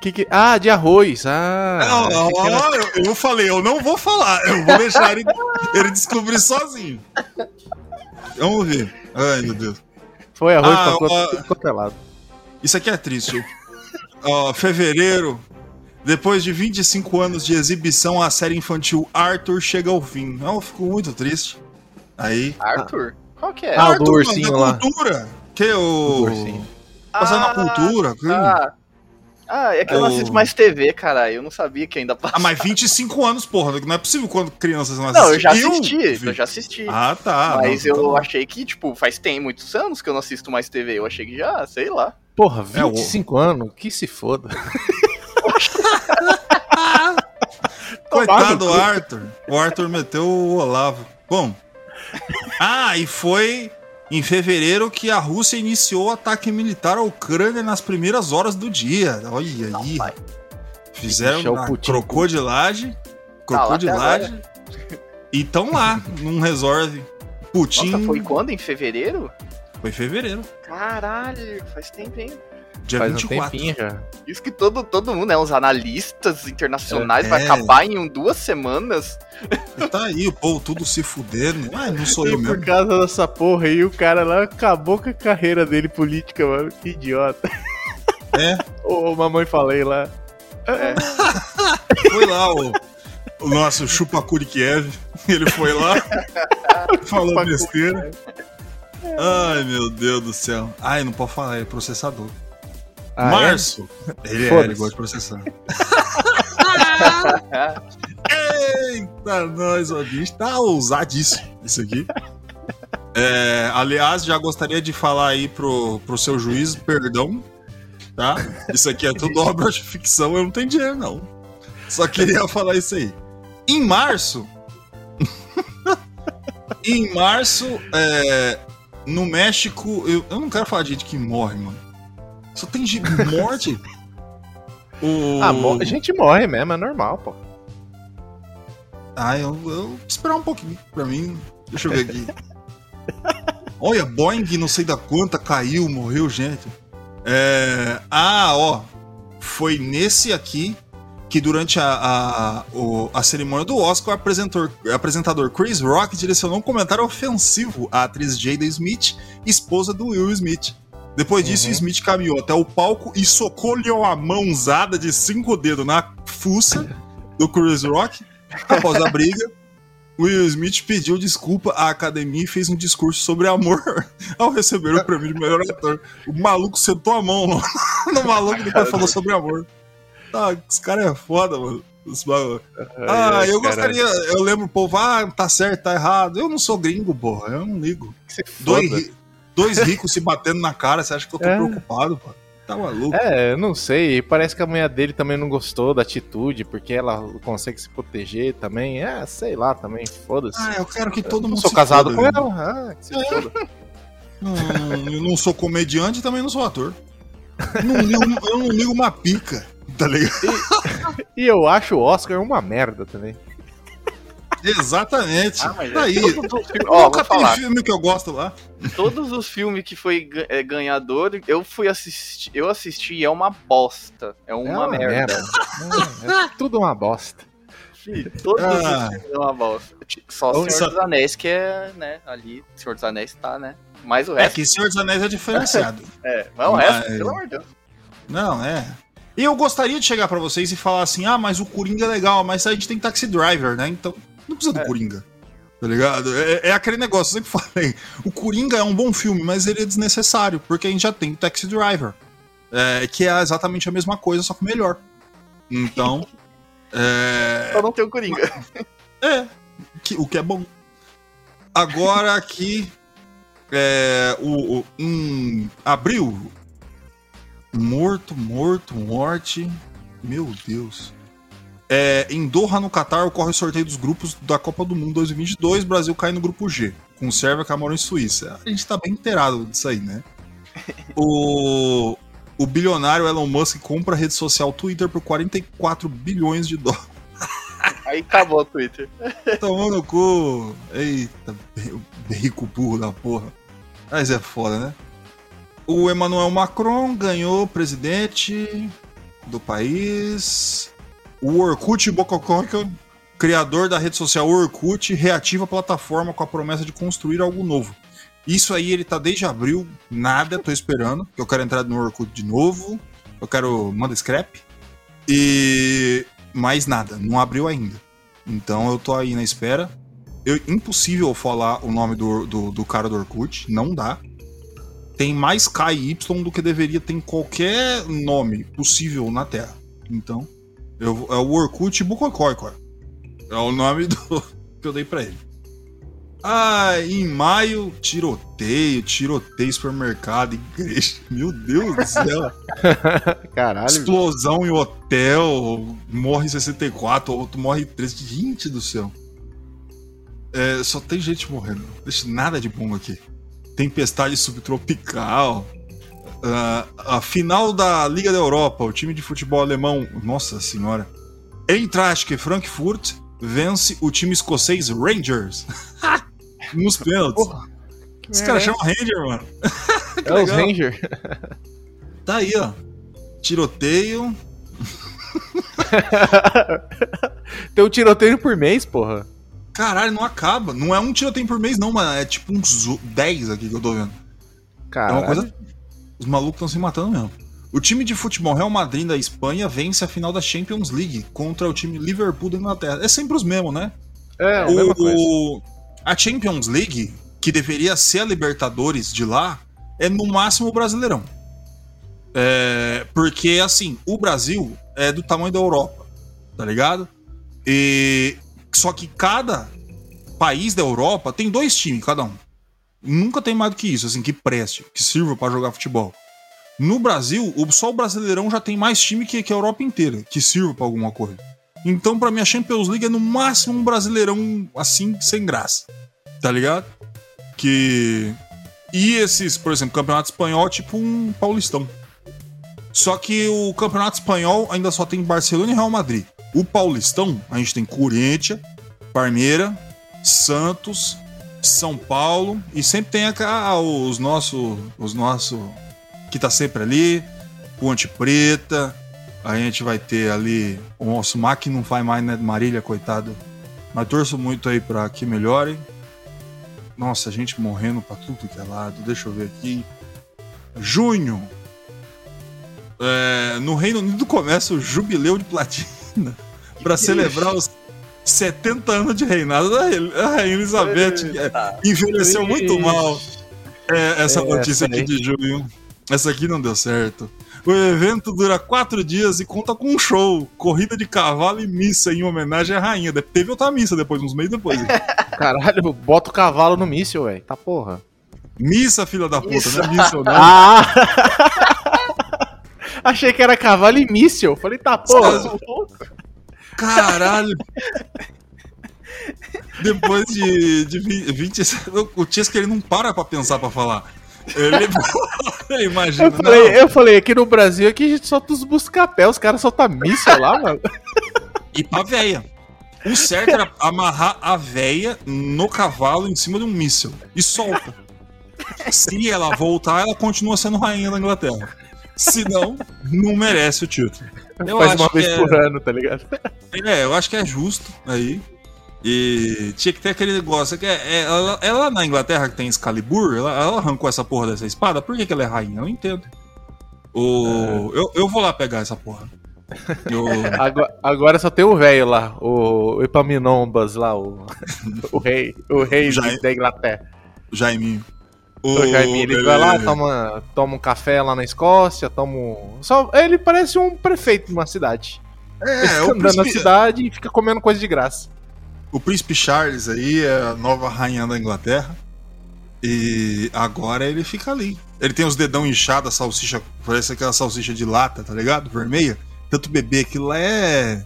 Que que... Ah, de arroz. Ah. Não, não, que era- eu, eu falei, eu não vou falar. Eu vou deixar ele, ele descobrir sozinho. Vamos ver. Ai, meu Deus. Foi arroz Ah, pra quanto é lado. Isso aqui é triste. Ó, fevereiro. Depois de 25 anos de exibição, a série infantil Arthur chega ao fim. Eu fico muito triste. Aí. Arthur? Qual que é? Ah, Arthur, do ursinho da lá. cultura. Que o. Passando na cultura. que- Ah, ah, é que eu não assisto mais TV, cara. Eu não sabia que ainda passava. Ah, mas 25 anos, porra. Não é possível quando crianças não Não, eu já assistem. assisti, vi. eu já assisti. Ah, tá. mas Não, eu tá achei que, tipo, faz tem muitos anos que eu não assisto mais TV. Eu achei que já, sei lá. Porra, É, o- 25 anos? Que se foda. *laughs* Coitado do. Arthur. O Arthur meteu o Olavo. Bom. Ah, e foi em fevereiro que a Rússia iniciou o ataque militar à Ucrânia nas primeiras horas do dia. Olha aí. pai. Fizeram uma Putin crocodilagem. Tá Crocodilagem. E estão lá, *laughs* num resolve. Putin. Nossa, foi quando? Em fevereiro? Foi em fevereiro. Caralho, faz tempo, hein? Dia Faz um 24. É tempinho já. Isso que todo, todo mundo, né? Os analistas internacionais É. vai acabar em um, duas semanas. E tá aí, o povo tudo se fudendo. Ah, não sou E eu por mesmo. causa dessa porra aí, o cara lá acabou com a carreira dele política, mano. Que idiota. É. Ô, mamãe falei lá. *laughs* Foi lá o, o nosso Chupacuri Kiev. Ele foi lá, *laughs* falou Chupacuri. besteira. Ai, meu Deus do céu. Ai, não pode falar, é processador. Ah, Março. Ele é, ele gosta de processar. *laughs* Eita, nós, ó, bicho, tá ousadíssimo isso aqui. É, aliás, já gostaria de falar aí pro, pro seu juiz, perdão, tá? Isso aqui é tudo obra de ficção, eu não tenho dinheiro, não. Só queria falar isso aí. Em março. *laughs* em março, é, no México, eu, eu não quero falar de gente que morre, mano. Só tem gente morte. *laughs* O... Ah, mo- a gente morre mesmo, é normal, pô. Ah, eu, eu vou esperar um pouquinho pra mim. Deixa eu ver aqui. *laughs* Olha, Boeing, não sei da quanta, caiu, morreu gente. É... Ah, ó. Foi nesse aqui que durante a, a, o- a cerimônia do Oscar, o apresentador, apresentador Chris Rock direcionou um comentário ofensivo à atriz Jada Smith, esposa do Will Smith. Depois disso, Uhum. Smith caminhou até o palco e socou-lhe uma mãozada de cinco dedos na fuça do Chris Rock. Após a briga, *laughs* Will Smith pediu desculpa à academia e fez um discurso sobre amor *laughs* ao receber o prêmio de melhor ator. O maluco sentou a mão no, *laughs* no maluco e depois falou sobre amor. Tá, esse cara é foda, mano. Ah, eu gostaria. Eu lembro o povo, ah, tá certo, tá errado. Eu não sou gringo, porra. Eu não ligo. Dois, dois ricos se batendo na cara, você acha que eu tô É. preocupado, pô? Tá maluco? É, eu não sei. Parece que a mulher dele também não gostou da atitude, porque ela consegue se proteger também. É, sei lá também, foda-se. Ah, eu quero que todo Eu mundo sou casado foda, com ela. Ah, que se foda. Não, eu não sou comediante e também não sou ator. Não ligo- eu não ligo uma pica, tá ligado? E *laughs* eu acho o Oscar uma merda também. Exatamente. Ah, mas tá aí. Os filmes- Ó, Nunca tem falar. filme que eu gosto lá. Todos os filmes que foi é, ganhador, eu fui assistir. Eu assisti e é uma bosta. É uma, é merda. É, é tudo uma bosta. Todos Ah. os filmes é uma bosta. Só Senhor sa- dos Anéis que é, né, ali. Senhor dos Anéis tá, né? Mas o É resto. que Senhor dos Anéis é diferenciado. *laughs* É, mas o resto, Mas- pelo amor de Deus. Não, é. E eu gostaria de chegar pra vocês e falar assim: ah, mas o Coringa é legal, mas a gente tem Taxi Driver, né? Então não precisa do Coringa. Tá ligado? É, é aquele negócio, eu sempre *laughs* falei. O Coringa é um bom filme, mas ele é desnecessário, porque a gente já tem Taxi Driver. é, que é exatamente a mesma coisa, só que melhor. Então. *laughs* é, Só não tem o Coringa. *laughs* é, que- o que é bom. Agora aqui, é, o, o- em abril, morto, morto, morte, meu Deus. É, em Doha, no Catar, ocorre o sorteio dos grupos da Copa do Mundo 2022. Brasil cai no grupo G, com Sérvia, Camarão e Suíça. A gente tá bem inteirado disso aí, né? *laughs* O, o bilionário Elon Musk compra a rede social Twitter por 44 bilhões de dólares. *laughs* Aí acabou o Twitter. Tomou no cu. Eita, rico burro da porra. Mas é foda, né? O Emmanuel Macron ganhou presidente do país. O Orkut Bocococa, criador da rede social Orkut, reativa a plataforma com a promessa de construir algo novo. Isso aí ele tá desde abril, nada, tô esperando. Eu quero entrar no Orkut de novo. Eu quero. Manda scrap. E. Mais nada, não abriu ainda. Então eu tô aí na espera. Eu, impossível falar o nome do, do, do cara do Orkut, não dá. Tem mais K e Y do que deveria ter em qualquer nome possível na Terra. Então, eu, é o Orkut Bucocói, É o nome do, que eu dei pra ele. Ah, em maio, tiroteio, tiroteio, supermercado, igreja. *laughs* Meu Deus do céu. *laughs* Caralho. Explosão em hotel, morre 64, outro morre 13. Gente do céu. É, só tem gente morrendo. Não deixa nada de bom aqui. Tempestade subtropical. Uh, a final da Liga da Europa, o time de futebol alemão, nossa senhora. Eintracht Frankfurt vence o time escocês Rangers. *laughs* Nos pênaltis. Os caras chamam Ranger, mano. *laughs* é os Ranger. Tá aí, ó. Tiroteio. *laughs* Tem um tiroteio por mês, porra. Caralho, não acaba. Não é um tiroteio por mês, não, mano. É tipo uns 10 aqui que eu tô vendo. Caralho. É uma coisa. Os malucos estão se matando mesmo. O time de futebol Real Madrid da Espanha vence a final da Champions League contra o time Liverpool da Inglaterra. É sempre os mesmos, né? É, o, o, a Champions League, que deveria ser a Libertadores de lá, é no máximo o Brasileirão. É, porque, assim, o Brasil é do tamanho da Europa, tá ligado? E só que cada país da Europa tem dois times, cada um. Nunca tem mais do que isso, assim, que preste, que sirva para jogar futebol. No Brasil, só o Brasileirão já tem mais time que, a Europa inteira, que sirva para alguma coisa. Então, para mim, a Champions League é no máximo um Brasileirão assim, sem graça. Tá ligado? Que. E esses, por exemplo, Campeonato Espanhol é tipo um Paulistão. Só que o Campeonato Espanhol ainda só tem Barcelona e Real Madrid. O Paulistão, a gente tem Corinthians, Parmeira, Santos, São Paulo e sempre tem a, os nossos, os nossos que tá sempre ali, Ponte Preta. A gente vai ter ali o nosso Mac não faz mais, né, Marília, coitado. Mas torço muito aí para que melhore. Nossa, a gente morrendo para tudo que é lado. Deixa eu ver aqui. Junho. É, no Reino Unido começa o Jubileu de Platina para celebrar os 70 anos de reinado da Rainha Elizabeth. envelheceu muito mal é, essa notícia aqui de junho. Essa aqui não deu certo. O evento dura quatro dias e conta com um show, corrida de cavalo e missa em homenagem à rainha. Teve outra missa depois, uns meses depois. *laughs* Caralho, bota o cavalo no míssil, velho. Tá porra. Missa, filha da puta, Isso. não é míssil, não. Ah! *laughs* Achei que era cavalo e míssil. Falei, tá porra. Caralho. Depois de, de 20. O Chesca ele não para pra pensar pra falar. Ele, *laughs* imagina. Eu falei, eu falei, aqui no Brasil aqui a gente solta os buscapé, os caras soltam míssil lá, mano. E pra véia. O certo era amarrar a véia no cavalo em cima de um míssil e solta. Se ela voltar, ela continua sendo rainha da Inglaterra. Se não, não merece o título. Eu Faz uma vez é... por ano, tá ligado? É, eu acho que é justo aí. E tinha que ter aquele negócio. Que é, é, ela, ela na Inglaterra que tem Excalibur, ela, ela, arrancou essa porra dessa espada. Por que, que ela é rainha? Eu não entendo. O, é. eu, eu vou lá pegar essa porra. Eu... *laughs* Agora, agora, só tem o velho lá, o Epaminombas lá, o, *laughs* o rei, o rei Jaime, da Inglaterra. Jaiminho. O, Jaiminho, ele, vai lá, toma, toma um café lá na Escócia, toma um... Só, ele parece um prefeito de uma cidade. É, ele fica andando na cidade e fica comendo coisa de graça. O príncipe Charles aí é a nova rainha da Inglaterra. E agora ele fica ali. Ele tem os dedão inchados, a salsicha, parece aquela salsicha de lata, tá ligado? Vermelha. Tanto bebê, aquilo lá é.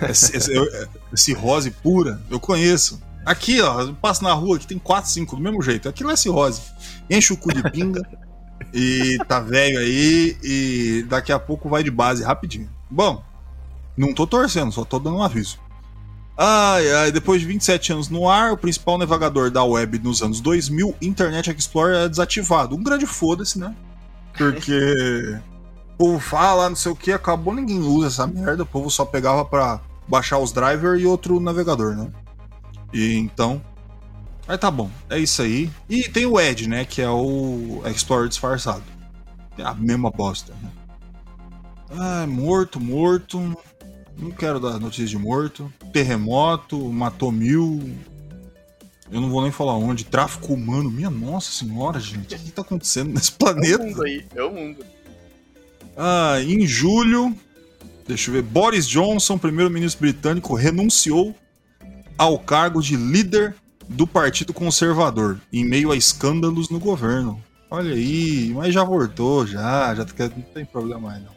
é, é, é cirrose pura. Eu conheço. Aqui, ó, eu passo na rua, aqui tem 4, 5 do mesmo jeito. Aquilo é cirrose. Enche o cu de pinga. *laughs* e tá velho aí. E daqui a pouco vai de base rapidinho. Bom, não tô torcendo, só tô dando um aviso. Ai, ai, depois de 27 anos no ar, o principal navegador da web nos anos 2000, Internet Explorer, é desativado. Um grande foda-se, né? Porque O povo fala, não sei o que, acabou, ninguém usa essa merda. O povo só pegava pra baixar os drivers e outro navegador, né? E então. Mas tá bom, é isso aí. E tem o Edge, né? Que é o Explorer disfarçado. É a mesma bosta, né? Ah, morto, morto. Não quero dar notícia de morto. Terremoto, matou mil. Eu não vou nem falar onde. Tráfico humano. Minha nossa senhora, gente. O que tá acontecendo nesse planeta? É o mundo aí, é o mundo. Ah, em julho. Deixa eu ver. Boris Johnson, primeiro-ministro britânico, renunciou ao cargo de líder do Partido Conservador, em meio a escândalos no governo. Olha aí, mas já voltou, já, já não tem problema mais não.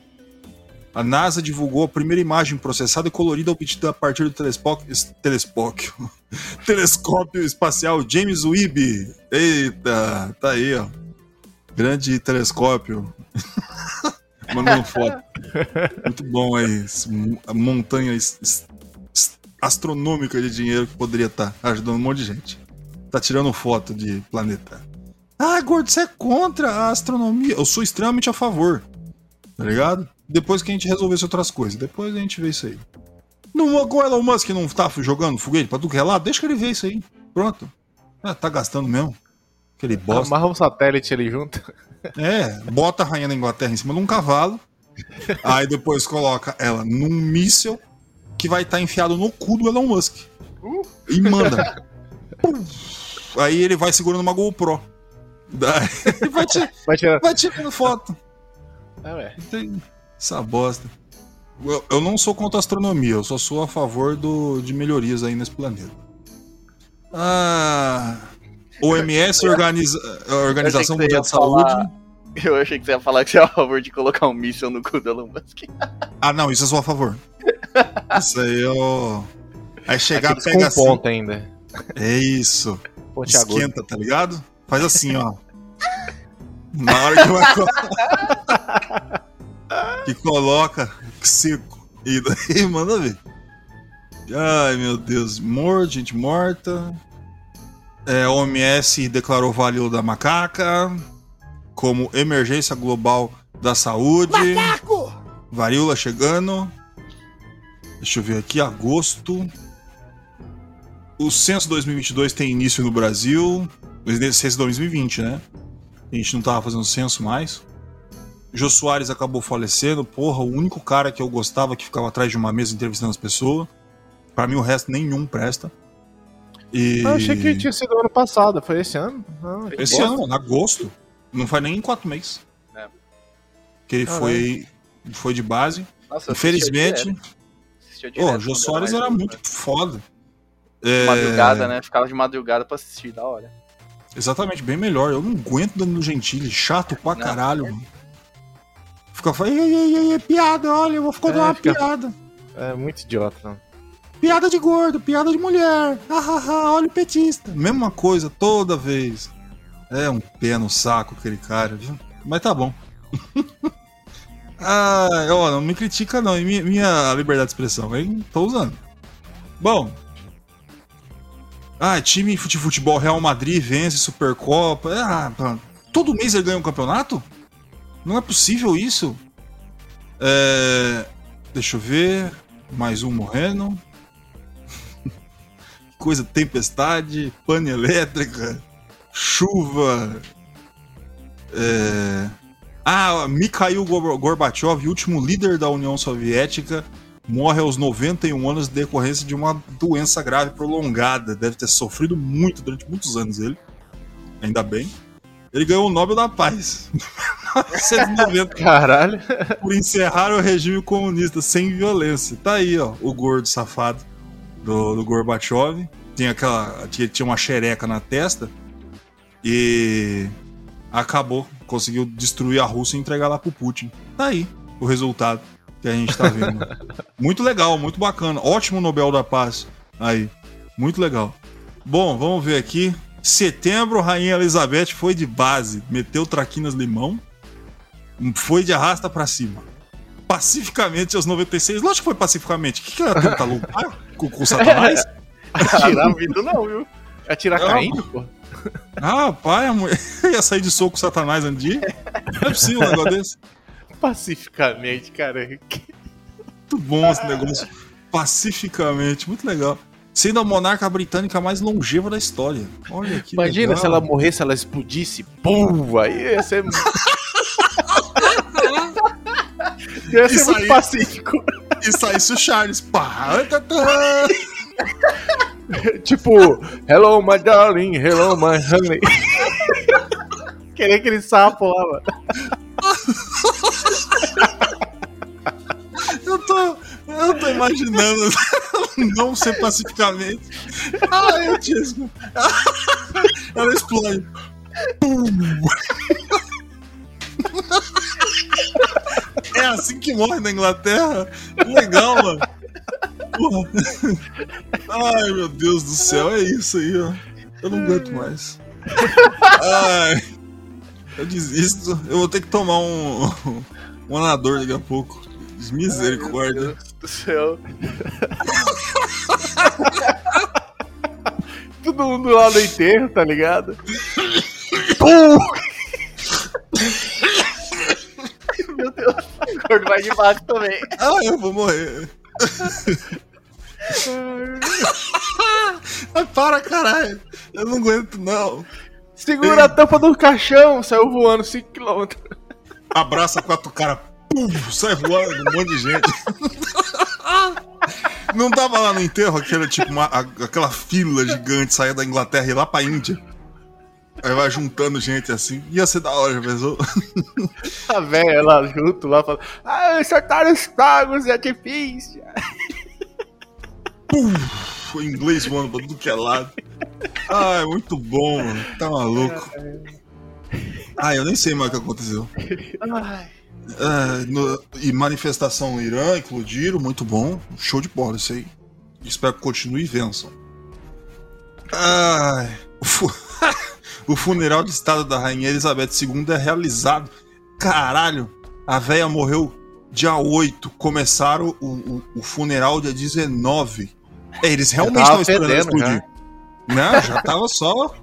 A NASA divulgou a primeira imagem processada e colorida obtida a partir do telescópio, telescópio, *laughs* telescópio espacial James Webb. Eita, tá aí, ó. Grande telescópio. *laughs* Mandando foto. *laughs* Muito bom aí. Montanha astronômica de dinheiro que poderia estar tá ajudando um monte de gente. Tá tirando foto de planeta. Ah, gordo, você é contra a astronomia. Eu sou extremamente a favor. Tá ligado? Depois que a gente resolvesse outras coisas. Depois a gente vê isso aí. Não, o Elon Musk não tá jogando foguete pra tudo que é lado? Deixa que ele vê isso aí. Pronto. Ah, tá gastando mesmo. Aquele *laughs* bosta. Amarra um satélite ali junto. *laughs* É, bota a rainha da Inglaterra em cima de um cavalo. aí depois coloca ela num míssil que vai estar tá enfiado no cu do Elon Musk. Uh. E manda. *laughs* aí ele vai segurando uma GoPro. Daí *laughs* vai, te, vai, tirar. vai tirando foto. É, ué. Essa bosta. Eu, eu, não sou contra a astronomia, eu só sou a favor do, de melhorias aí nesse planeta. Ah. OMS, organiza, Organização Mundial de Saúde. Eu achei que você ia falar que você é a favor de colocar um míssil no cu do Elon Musk. ah, não, isso eu sou a favor. Isso aí eu. Aí chegar, Aqueles pega assim. ponta ainda. É isso. Ponte Esquenta, tá ligado? Faz assim, ó. *laughs* Na hora que vai. que coloca seco. E daí *laughs* manda ver. Ai meu Deus, morte, gente morta. É, a OMS declarou Vale da Macaca como emergência global da saúde. Macaco! Varíola chegando. Deixa eu ver aqui, agosto. O censo 2022 tem início no Brasil. O censo 2020, né? A gente não tava fazendo censo mais. Jô Soares acabou falecendo. Porra, o único cara que eu gostava que ficava atrás de uma mesa entrevistando as pessoas. Para mim, o resto nenhum presta. E... Eu achei que tinha sido ano passado, foi esse ano? Ah, esse ano, agosto. Não faz nem em quatro meses. É. Que ele foi, foi de base. Nossa, Infelizmente. Pô, o Jô Soares era muito né? foda. É... Madrugada, né? Ficava de madrugada pra assistir, da hora. Exatamente, bem melhor. Eu não aguento Danilo Gentili, chato pra não, caralho, mano. Fica falando, ei, ei, ei, piada, olha, eu vou ficar é, dando uma fica... piada. É muito idiota, não. Piada de gordo, piada de mulher. Hahaha, olha o petista. Mesma coisa toda vez. É um pé no saco aquele cara, viu? Mas tá bom. *laughs* ah, ó, não me critica não, minha, minha liberdade de expressão, hein? Tô usando. Bom. Ah, time de futebol Real Madrid vence Supercopa. Ah, todo mês ele ganha um campeonato? Não é possível isso. É... Deixa eu ver. Mais um morrendo *laughs* coisa, tempestade, pane elétrica, chuva. É... Ah, Mikhail Gorbachev, último líder da União Soviética, morre aos 91 anos de decorrência de uma doença grave prolongada. Deve ter sofrido muito durante muitos anos ele. Ainda bem. Ele ganhou o Nobel da Paz. 1990. *laughs* Caralho. Por encerrar o regime comunista sem violência. Tá aí, ó, o gordo safado do, do Gorbachev. Tinha aquela. Tinha uma xereca na testa. E acabou. Conseguiu destruir a Rússia e entregar lá pro Putin. Tá aí o resultado que a gente tá vendo. *laughs* muito legal, muito bacana. Ótimo Nobel da Paz. Aí. Muito legal. Bom, vamos ver aqui. Setembro, Rainha Elizabeth foi de base. Meteu traquinas limão. Foi de arrasta para cima. Pacificamente aos 96. Lógico que foi pacificamente. O que, que ela tenta lutar? com, com o Satanás? *laughs* Atirar vidro não, viu? Atirar não. caindo, pô. *laughs* Ah, pai, a mulher *laughs* ia sair de soco com o Satanás dia? Não é possível um negócio desse. Pacificamente, cara. Muito bom esse negócio. Pacificamente, muito legal. Sendo a monarca britânica mais longeva da história. Olha que Imagina legal. se ela morresse, ela explodisse. Pum! Aí ia ser. *laughs* ia ser Isso muito aí. pacífico. E saísse o Charles. Pá, tá, tá. *laughs* tipo, hello my darling, hello my honey. *laughs* Queria aquele sapo lá, mano. *laughs* Eu tô, eu tô imaginando não ser pacificamente. Ai, Tisco. Ela explode. Pum. É assim que morre na Inglaterra? Legal, mano. Porra. *laughs* Ai, meu Deus do céu, é isso aí, ó. Eu não aguento mais. Ai, eu desisto. Eu vou ter que tomar um, um anador daqui a pouco. Misericórdia. Meu Deus do céu. *laughs* Todo mundo lá no enterro, tá ligado? *laughs* Meu Deus. O gordo vai de baixo também. Ah, eu vou morrer. *laughs* Para, caralho. Eu não aguento, não. Segura a tampa do caixão, saiu voando 5km. Abraça quatro caras. Pum, sai voando um monte de gente. Não tava lá no enterro aquela, tipo, uma- aquela fila gigante saia da Inglaterra e ir lá pra Índia. Aí vai juntando gente assim. Ia ser da hora, já pensou? A velha lá junto, lá falando: Ah, acertaram os pagos, é difícil. Pum, o inglês voando pra tudo que é lado. Ai, muito bom, mano. Tá maluco. Ah, eu nem sei mais o que aconteceu. É, no- e manifestação no Irã, eclodiram, muito bom. Show de bola isso aí. Espero que continue e vençam. Ai, *laughs* o, fu- o funeral de estado da Rainha Elizabeth II é realizado. Caralho, a véia morreu dia 8. Começaram o, o- o funeral dia 19. É, eles realmente tava estavam esperando explodir. Não, já tava só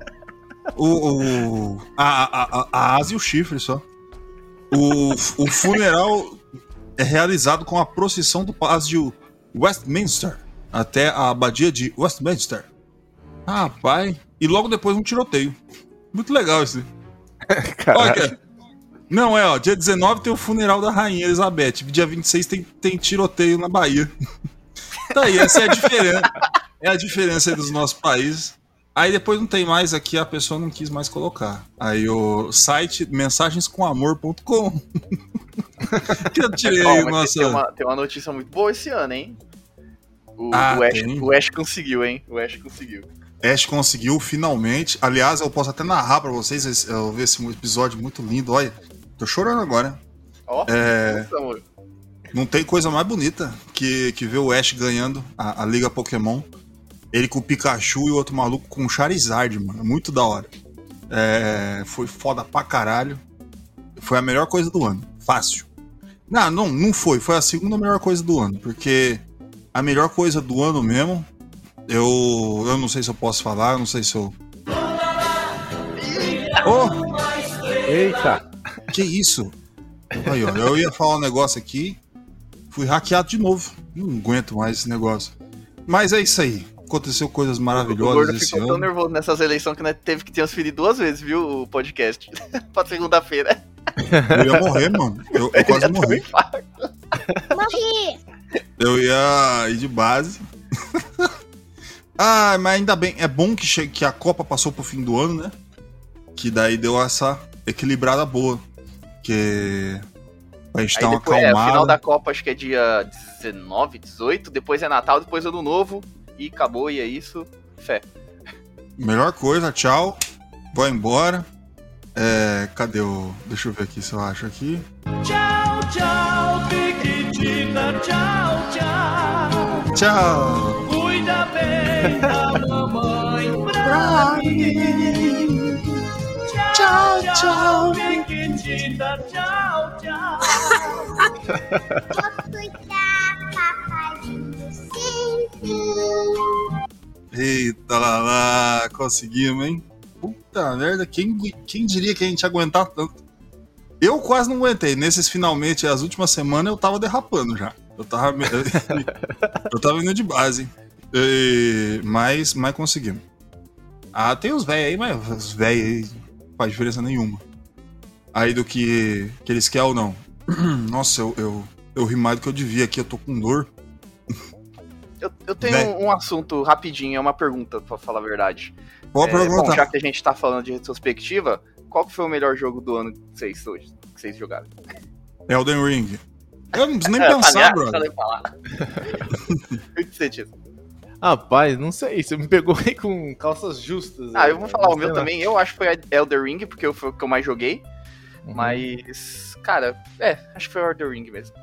o, o- a, a, a, a asa e o chifre só. O, o funeral é realizado com a procissão do palácio de Westminster até a abadia de Westminster. Ah, pai. E logo depois um tiroteio. Muito legal isso. *laughs* Olha, não é, ó. Dia 19 tem o funeral da Rainha Elizabeth. Dia 26 tem, tem tiroteio na Bahia. *laughs* tá aí, essa é a diferença. É a diferença aí dos nossos países. Aí depois não tem mais aqui, a pessoa não quis mais colocar. Aí o site mensagenscomamor.com. *laughs* que eu tirei mas nossa. tem, uma, tem uma notícia muito boa esse ano, hein? O, Ah, o, Ash, o Ash conseguiu, hein? O Ash conseguiu. Ash conseguiu finalmente. Aliás, eu posso até narrar pra vocês. esse- Eu vi esse episódio muito lindo. Olha, tô chorando agora. Ó, É. nossa. Não tem coisa mais bonita que, que ver o Ash ganhando a, a Liga Pokémon. Ele com o Pikachu e o outro maluco com o Charizard, mano. Muito da hora. É, foi foda pra caralho. Foi a melhor coisa do ano. Fácil. Não, não, não foi. Foi a segunda melhor coisa do ano. Porque a melhor coisa do ano mesmo. Eu, eu não sei se eu posso falar, eu não sei se eu. Oh, Eita! que isso? Aí, ó, eu ia falar um negócio aqui, fui hackeado de novo. Não aguento mais esse negócio. Mas é isso aí. Aconteceu coisas O maravilhosas gordo esse ficou tão ano. nervoso nessas eleições que nós teve que transferir duas vezes, viu, o podcast. *laughs* pra segunda-feira. Eu ia morrer, mano. Eu, eu *laughs* quase morri. Morri! Eu ia ir de base. *laughs* ah, mas ainda bem. É bom que, che- que a Copa passou pro fim do ano, né? Que daí deu essa equilibrada boa. Que. Pra gente dar uma depois, é, o acalmada. final da Copa acho que é dia 19, 18, depois é Natal, depois Ano Novo, e acabou, e é isso. Fé. Melhor coisa, tchau. Vou embora. É, cadê o. Deixa eu ver aqui se eu acho aqui. Tchau, tchau, Piquitina, tchau, tchau. Tchau! Bem da mamãe pra mim. Tchau, tchau, Piquitina, tchau, tchau. Cuidar, papaizinho, sempre. Eita lá lá, conseguimos, hein? Puta merda, quem, quem diria que a gente ia aguentar tanto? Eu quase não aguentei. Nesses finalmente, as últimas semanas, eu tava derrapando já. Eu tava. *laughs* eu tava indo de base. E- mas, mas conseguimos. Ah, tem os velhos aí, mas os velhos aí não faz diferença nenhuma. Aí do que, que eles querem ou não. *clears throat* Nossa, eu, eu, eu ri mais do que eu devia aqui, eu tô com dor. Eu, eu tenho Né? um assunto rapidinho, é uma pergunta, pra falar a verdade. Pode É, bom, perguntar. já que a gente tá falando de retrospectiva, qual que foi o melhor jogo do ano que vocês, hoje, que vocês jogaram? Elden Ring. Eu não preciso nem É, *laughs* tá pensar, brother. *laughs* *laughs* O que você? Rapaz, não sei, você me pegou aí com calças justas. Ah, aí, eu vou cara, falar o meu lá. também. Eu acho que foi Elder Ring, porque foi o que eu mais joguei. Uhum. Mas, cara, é, acho que foi Elder Ring mesmo.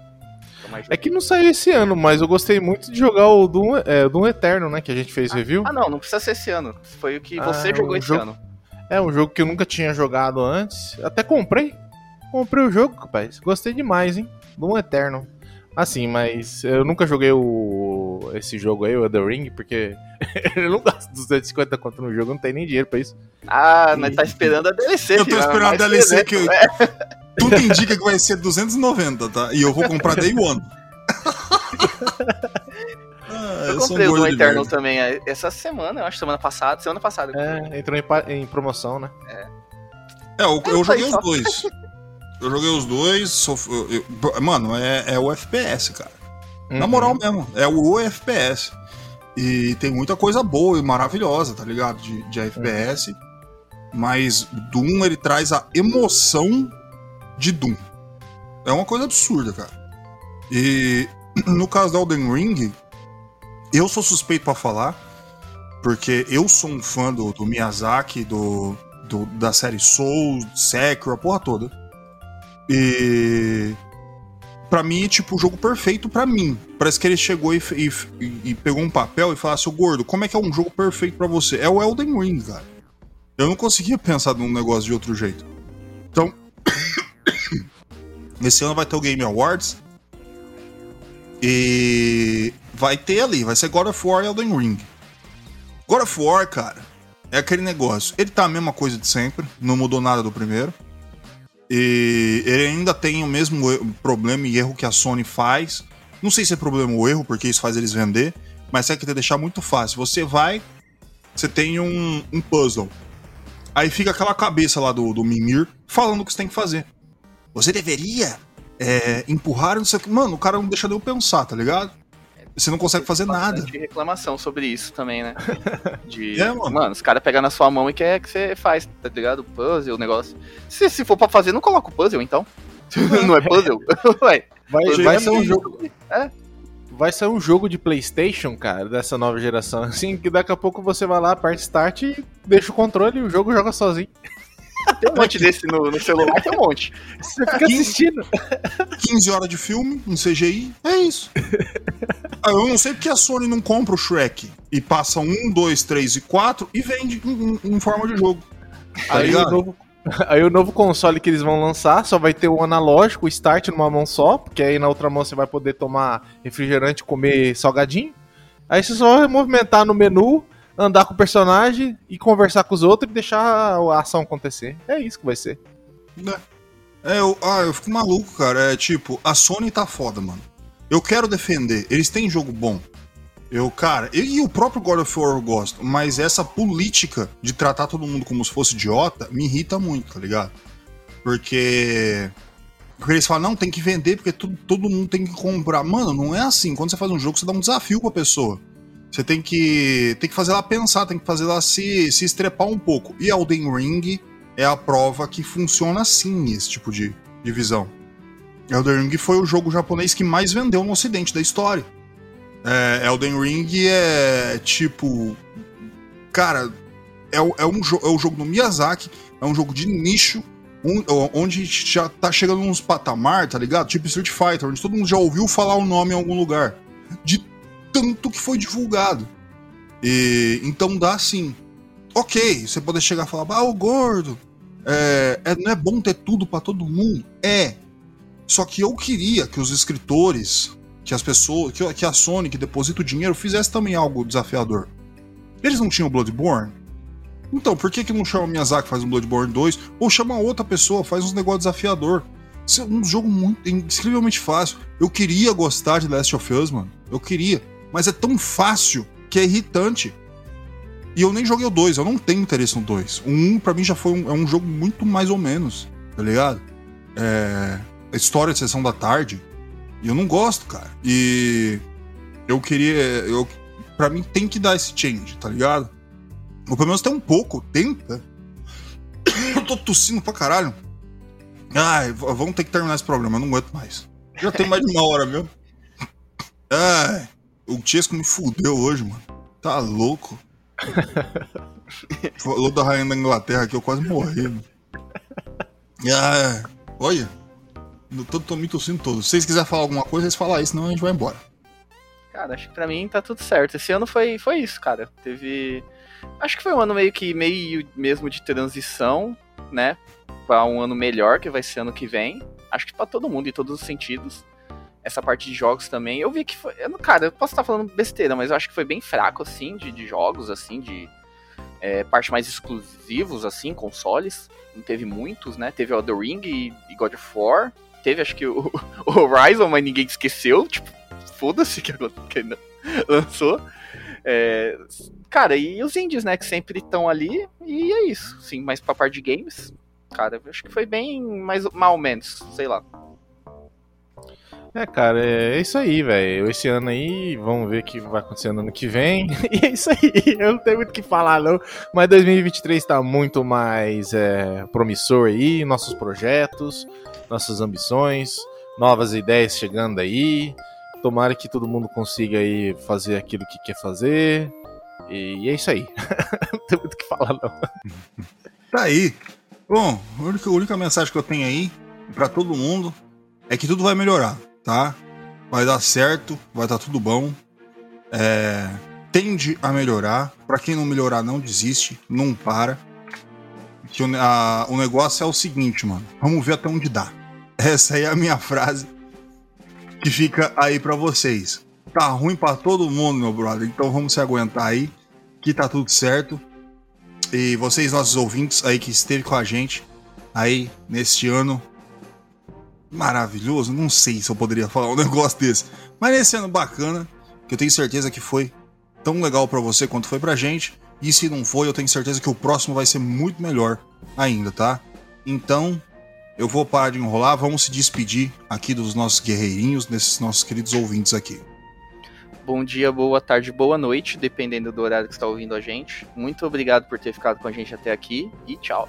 que É que não saiu esse ano, mas eu gostei muito de jogar o Doom, é, Doom Eterno, né? Que a gente fez review. Ah, não, não precisa ser esse ano. Foi o que Ah, você é jogou um esse jogo- ano. É um jogo que eu nunca tinha jogado antes. Até comprei. Comprei o jogo, rapaz. Gostei demais, hein? Doom Eterno. Assim, mas eu nunca joguei o esse jogo aí, o The Ring, porque *laughs* eu não gasto 250 conto no jogo, não tem nem dinheiro pra isso. Ah, nós tá esperando a DLC, Eu tô filho, esperando a mais DLC que. presente, né? *laughs* Tudo indica que vai ser 290, tá? E eu vou comprar Day One. *laughs* Ah, Eu sou um comprei o Doom Eternal também, é, essa semana, eu acho, semana passada, semana passada. É, entrou em, em promoção, né? É, eu, eu É, joguei os só. dois. Eu joguei os dois. sof- eu- eu- mano, é, é o FPS, cara. Na Uhum. moral mesmo, é o FPS. E tem muita coisa boa e maravilhosa, tá ligado? De, de FPS. Mas Doom, ele traz a emoção de Doom. É uma coisa absurda, cara. E *clears throat* no caso da Elden Ring, eu sou suspeito pra falar, porque eu sou um fã do, do Miyazaki, do, do- da série Souls, Sekiro, a porra toda. E Pra mim é tipo o jogo perfeito pra mim. Parece que ele chegou e, e e- pegou um papel e falou assim: "Ô, gordo, como é que é um jogo perfeito pra você? É o Elden Ring, cara. Eu não conseguia pensar num negócio de outro jeito. Então, *coughs* esse ano vai ter o Game Awards. E vai ter ali, vai ser God of War e Elden Ring. God of War, cara, é aquele negócio. Ele tá a mesma coisa de sempre, não mudou nada do primeiro. E ele ainda tem o mesmo problema e erro que a Sony faz. Não sei se é problema ou erro, porque isso faz eles vender, mas é que deixar muito fácil. Você vai, você tem um, um puzzle. Aí fica aquela cabeça lá do, do Mimir falando o que você tem que fazer. Você deveria é, empurrar não sei o que. Mano, o cara não deixa de eu pensar, tá ligado? Você não consegue fazer nada. Bastante reclamação sobre isso também, né? *laughs* De, É, mano. os caras pegam na sua mão e quer que você faz, tá ligado? Puzzle, o negócio. Se, se for pra fazer, não coloca o puzzle, então. *laughs* não é puzzle? *laughs* Ué, Vai, Pois vai é, ser um mas- jogo. Vai ser um jogo de PlayStation, cara, dessa nova geração. Assim, que daqui a pouco você vai lá, aperta Start e deixa o controle e o jogo joga sozinho. Tem um monte desse no, no celular, tem um monte. Você fica assistindo. 15 horas de filme, um CGI, é isso. Ah, Eu não sei porque a Sony não compra o Shrek e passa um, dois, três e quatro e vende em, em- forma de jogo. Tá Aí o, novo, aí o novo console que eles vão lançar só vai ter o analógico, o Start numa mão só, porque aí na outra mão você vai poder tomar refrigerante e comer salgadinho. Aí você só vai movimentar no menu, andar com o personagem e conversar com os outros e deixar a ação acontecer. É isso que vai ser. É, eu, ah, eu fico maluco, cara. É tipo, a Sony tá foda, mano. Eu quero defender. Eles têm jogo bom. Eu, cara, eu- e o próprio God of War eu gosto, mas essa política de tratar todo mundo como se fosse idiota me irrita muito, tá ligado? Porque. Porque eles falam, não, tem que vender porque tudo, todo mundo tem que comprar. Mano, não é assim. Quando você faz um jogo, você dá um desafio pra pessoa. Você tem que, tem que fazer ela pensar, tem que fazer ela se, se estrepar um pouco. E Elden Ring é a prova que funciona assim esse tipo de, de visão. Elden Ring foi o jogo japonês que mais vendeu no ocidente da história. É, Elden Ring é tipo. Cara, é, é um, é o jogo do Miyazaki, é um jogo de nicho, um- onde já tá chegando uns patamar, tá ligado? Tipo Street Fighter, onde todo mundo já ouviu falar o nome em algum lugar. De tanto que foi divulgado. E, então dá assim. Ok, você pode chegar e falar, ah, o gordo, é, é- não é bom ter tudo pra todo mundo? É. Só que eu queria que os escritores, que as pessoas, que, que a Sony, que deposita o dinheiro, fizesse também algo desafiador. Eles não tinham Bloodborne? Então, por que, que não chama Miyazaki faz um Bloodborne 2? Ou chama outra pessoa, faz uns negócios desafiador. Isso é um jogo muito incrivelmente fácil. Eu queria gostar de Last of Us, mano. Eu queria. Mas é tão fácil que é irritante. E eu nem joguei o 2, eu não tenho interesse no 2. O 1, pra mim, já foi um, é um jogo muito mais ou menos, tá ligado? É. A história de sessão da tarde. E eu não gosto, cara. E. Eu queria. Eu, pra mim, tem que dar esse change, tá ligado? Ou pelo menos tem um pouco, tenta. *coughs* eu tô tossindo pra caralho. Ai, vamos ter que terminar esse programa, eu não aguento mais. Já tem mais de uma hora mesmo. Ai, o Chesco me fudeu hoje, mano. Tá louco. *laughs* Falou da rainha da Inglaterra aqui, eu quase morri. Mano. Ah, olha. Eu tô, tô me tossindo todo. Se vocês quiserem falar alguma coisa, vocês falam aí, senão a gente vai embora. Cara, acho que pra mim tá tudo certo. Esse ano foi, foi isso, cara. Teve. Acho que foi um ano meio que meio mesmo de transição, né? Pra um ano melhor, que vai ser ano que vem. Acho que pra todo mundo, em todos os sentidos. Essa parte de jogos também. Eu vi que foi. Eu, cara, eu posso estar falando besteira, mas eu acho que foi bem fraco, assim, de, de jogos, assim, de. É, parte mais exclusivos, assim, consoles. Não teve muitos, né? Teve Elder Ring e, e God of War. Teve, acho que, *laughs* o, o Horizon, mas ninguém esqueceu. Tipo, foda-se que, que *laughs* lançou. É, cara, e os indies, né, que sempre estão ali, e é isso. Sim, mas pra parte de games, cara, acho que foi bem mais mal menos, sei lá. É, cara, é isso aí, velho. Esse ano aí, vamos ver o que vai acontecer no ano que vem. *laughs* E é isso aí, eu não tenho muito o que falar, não. Mas 2023 tá muito mais é, promissor aí, nossos projetos, nossas ambições, novas ideias chegando aí. Tomara que todo mundo consiga aí fazer aquilo que quer fazer. E é isso aí. *laughs* não tem muito o que falar, não. Tá aí. Bom, a única, a única mensagem que eu tenho aí para todo mundo é que tudo vai melhorar, tá? Vai dar certo, vai dar tudo bom. É, tende a melhorar. Para quem não melhorar, não desiste, não para. Que o, a, o negócio é o seguinte, mano. Vamos ver até onde dá. Essa aí é a minha frase que fica aí para vocês. Tá ruim para todo mundo, meu brother. Então vamos se aguentar aí, que tá tudo certo. E vocês, nossos ouvintes aí que esteve com a gente aí neste ano maravilhoso, não sei se eu poderia falar um *laughs* negócio desse, mas nesse ano bacana, que eu tenho certeza que foi tão legal para você quanto foi pra gente. E se não foi, eu tenho certeza que o próximo vai ser muito melhor ainda, tá? Então, eu vou parar de enrolar, vamos se despedir aqui dos nossos guerreirinhos, desses nossos queridos ouvintes aqui. Bom dia, boa tarde, boa noite, dependendo do horário que está ouvindo a gente. Muito obrigado por ter ficado com a gente até aqui e tchau.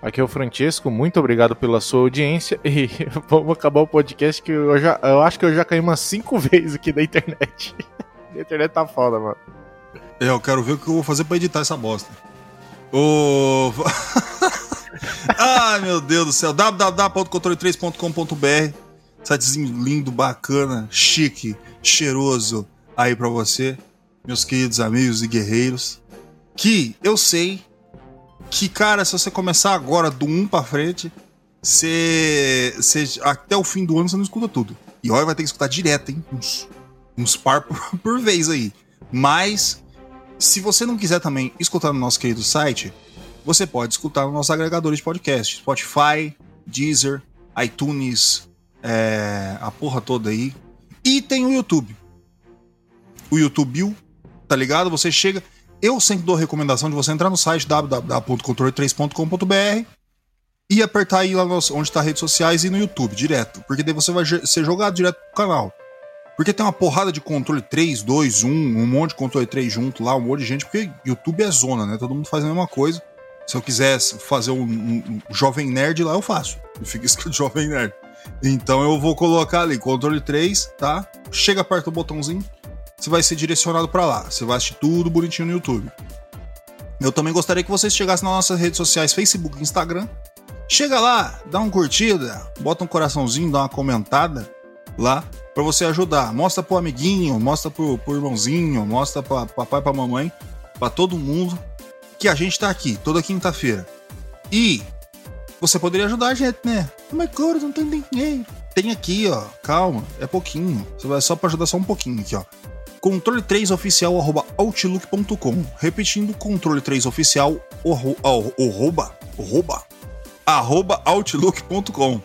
Aqui é o Francesco, muito obrigado pela sua audiência *laughs* e vamos acabar o podcast que eu já eu acho que eu já caí umas cinco *laughs* vezes aqui da internet. *laughs* a internet tá foda, mano. É, eu quero ver o que eu vou fazer para editar essa bosta. Ô. Ai, meu Deus do céu. www.controle3.com.br Sitezinho lindo, bacana, chique, cheiroso aí para você, meus queridos amigos e guerreiros. Que eu sei que, cara, se você começar agora do 1 pra frente, você, você até o fim do ano você não escuta tudo. E olha, vai ter que escutar direto, hein? Uns, uns par por, *laughs* por vez aí. Mas, se você não quiser também escutar no nosso querido site, você pode escutar nos nossos agregadores de podcast. Spotify, Deezer, iTunes, é, a porra toda aí. E tem o YouTube. O YouTube, tá ligado? Você chega. Eu sempre dou a recomendação de você entrar no site www.controle3.com.br e apertar aí lá onde tá redes sociais e no YouTube, direto. Porque daí você vai ser jogado direto pro canal. Porque tem uma porrada de controle 3, 2, 1, um monte de controle 3 junto lá, um monte de gente, porque YouTube é zona, né? Todo mundo faz a mesma coisa. Se eu quisesse fazer um, um, um Jovem Nerd lá, eu faço. Eu fico escrito *laughs* Jovem Nerd. Então eu vou colocar ali, controle 3, tá? Chega perto do botãozinho, você vai ser direcionado para lá. Você vai assistir tudo bonitinho no YouTube. Eu também gostaria que vocês chegassem nas nossas redes sociais, Facebook e Instagram. Chega lá, dá uma curtida, bota um coraçãozinho, dá uma comentada lá para você ajudar. Mostra pro amiguinho, mostra pro, pro irmãozinho, mostra pra papai, pra mamãe, para todo mundo que a gente tá aqui toda quinta-feira. E você poderia ajudar a gente, né? Mas claro, não tem dinheiro. Tem aqui, ó. Calma, é pouquinho. Você vai só para ajudar só um pouquinho aqui, ó. controle3oficial@outlook.com. Repetindo, controle3oficial arroba, arroba, arroba outlook.com.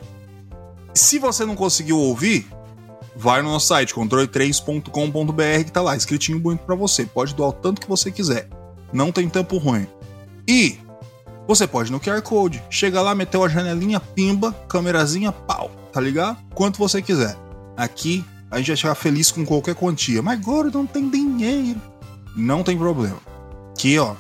Se você não conseguiu ouvir, vai no nosso site controle3.com.br que tá lá escritinho bonito para você. Pode doar o tanto que você quiser. Não tem tempo ruim. E você pode no QR Code. Chega lá, meteu a janelinha, pimba, câmerazinha, pau, tá ligado? Quanto você quiser. Aqui a gente vai ficar feliz com qualquer quantia. Mas agora não tem dinheiro. Não tem problema. Aqui, ó.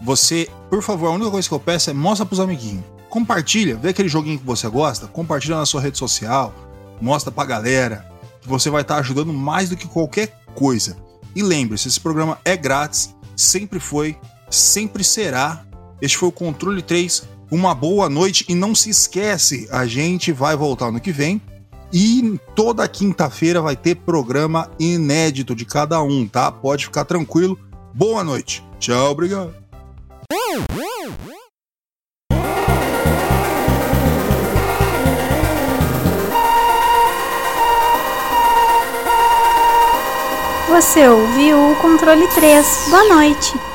Você, por favor, a única coisa que eu peço é mostra pros amiguinhos. Compartilha, vê aquele joguinho que você gosta, compartilha na sua rede social, mostra pra galera que você vai estar ajudando mais do que qualquer coisa. E lembre-se, esse programa é grátis, sempre foi, sempre será. Este foi o Controle 3. Uma boa noite e não se esquece, a gente vai voltar no que vem e toda quinta-feira vai ter programa inédito de cada um, tá? Pode ficar tranquilo. Boa noite. Tchau, obrigado. Você ouviu o controle 3. Boa noite.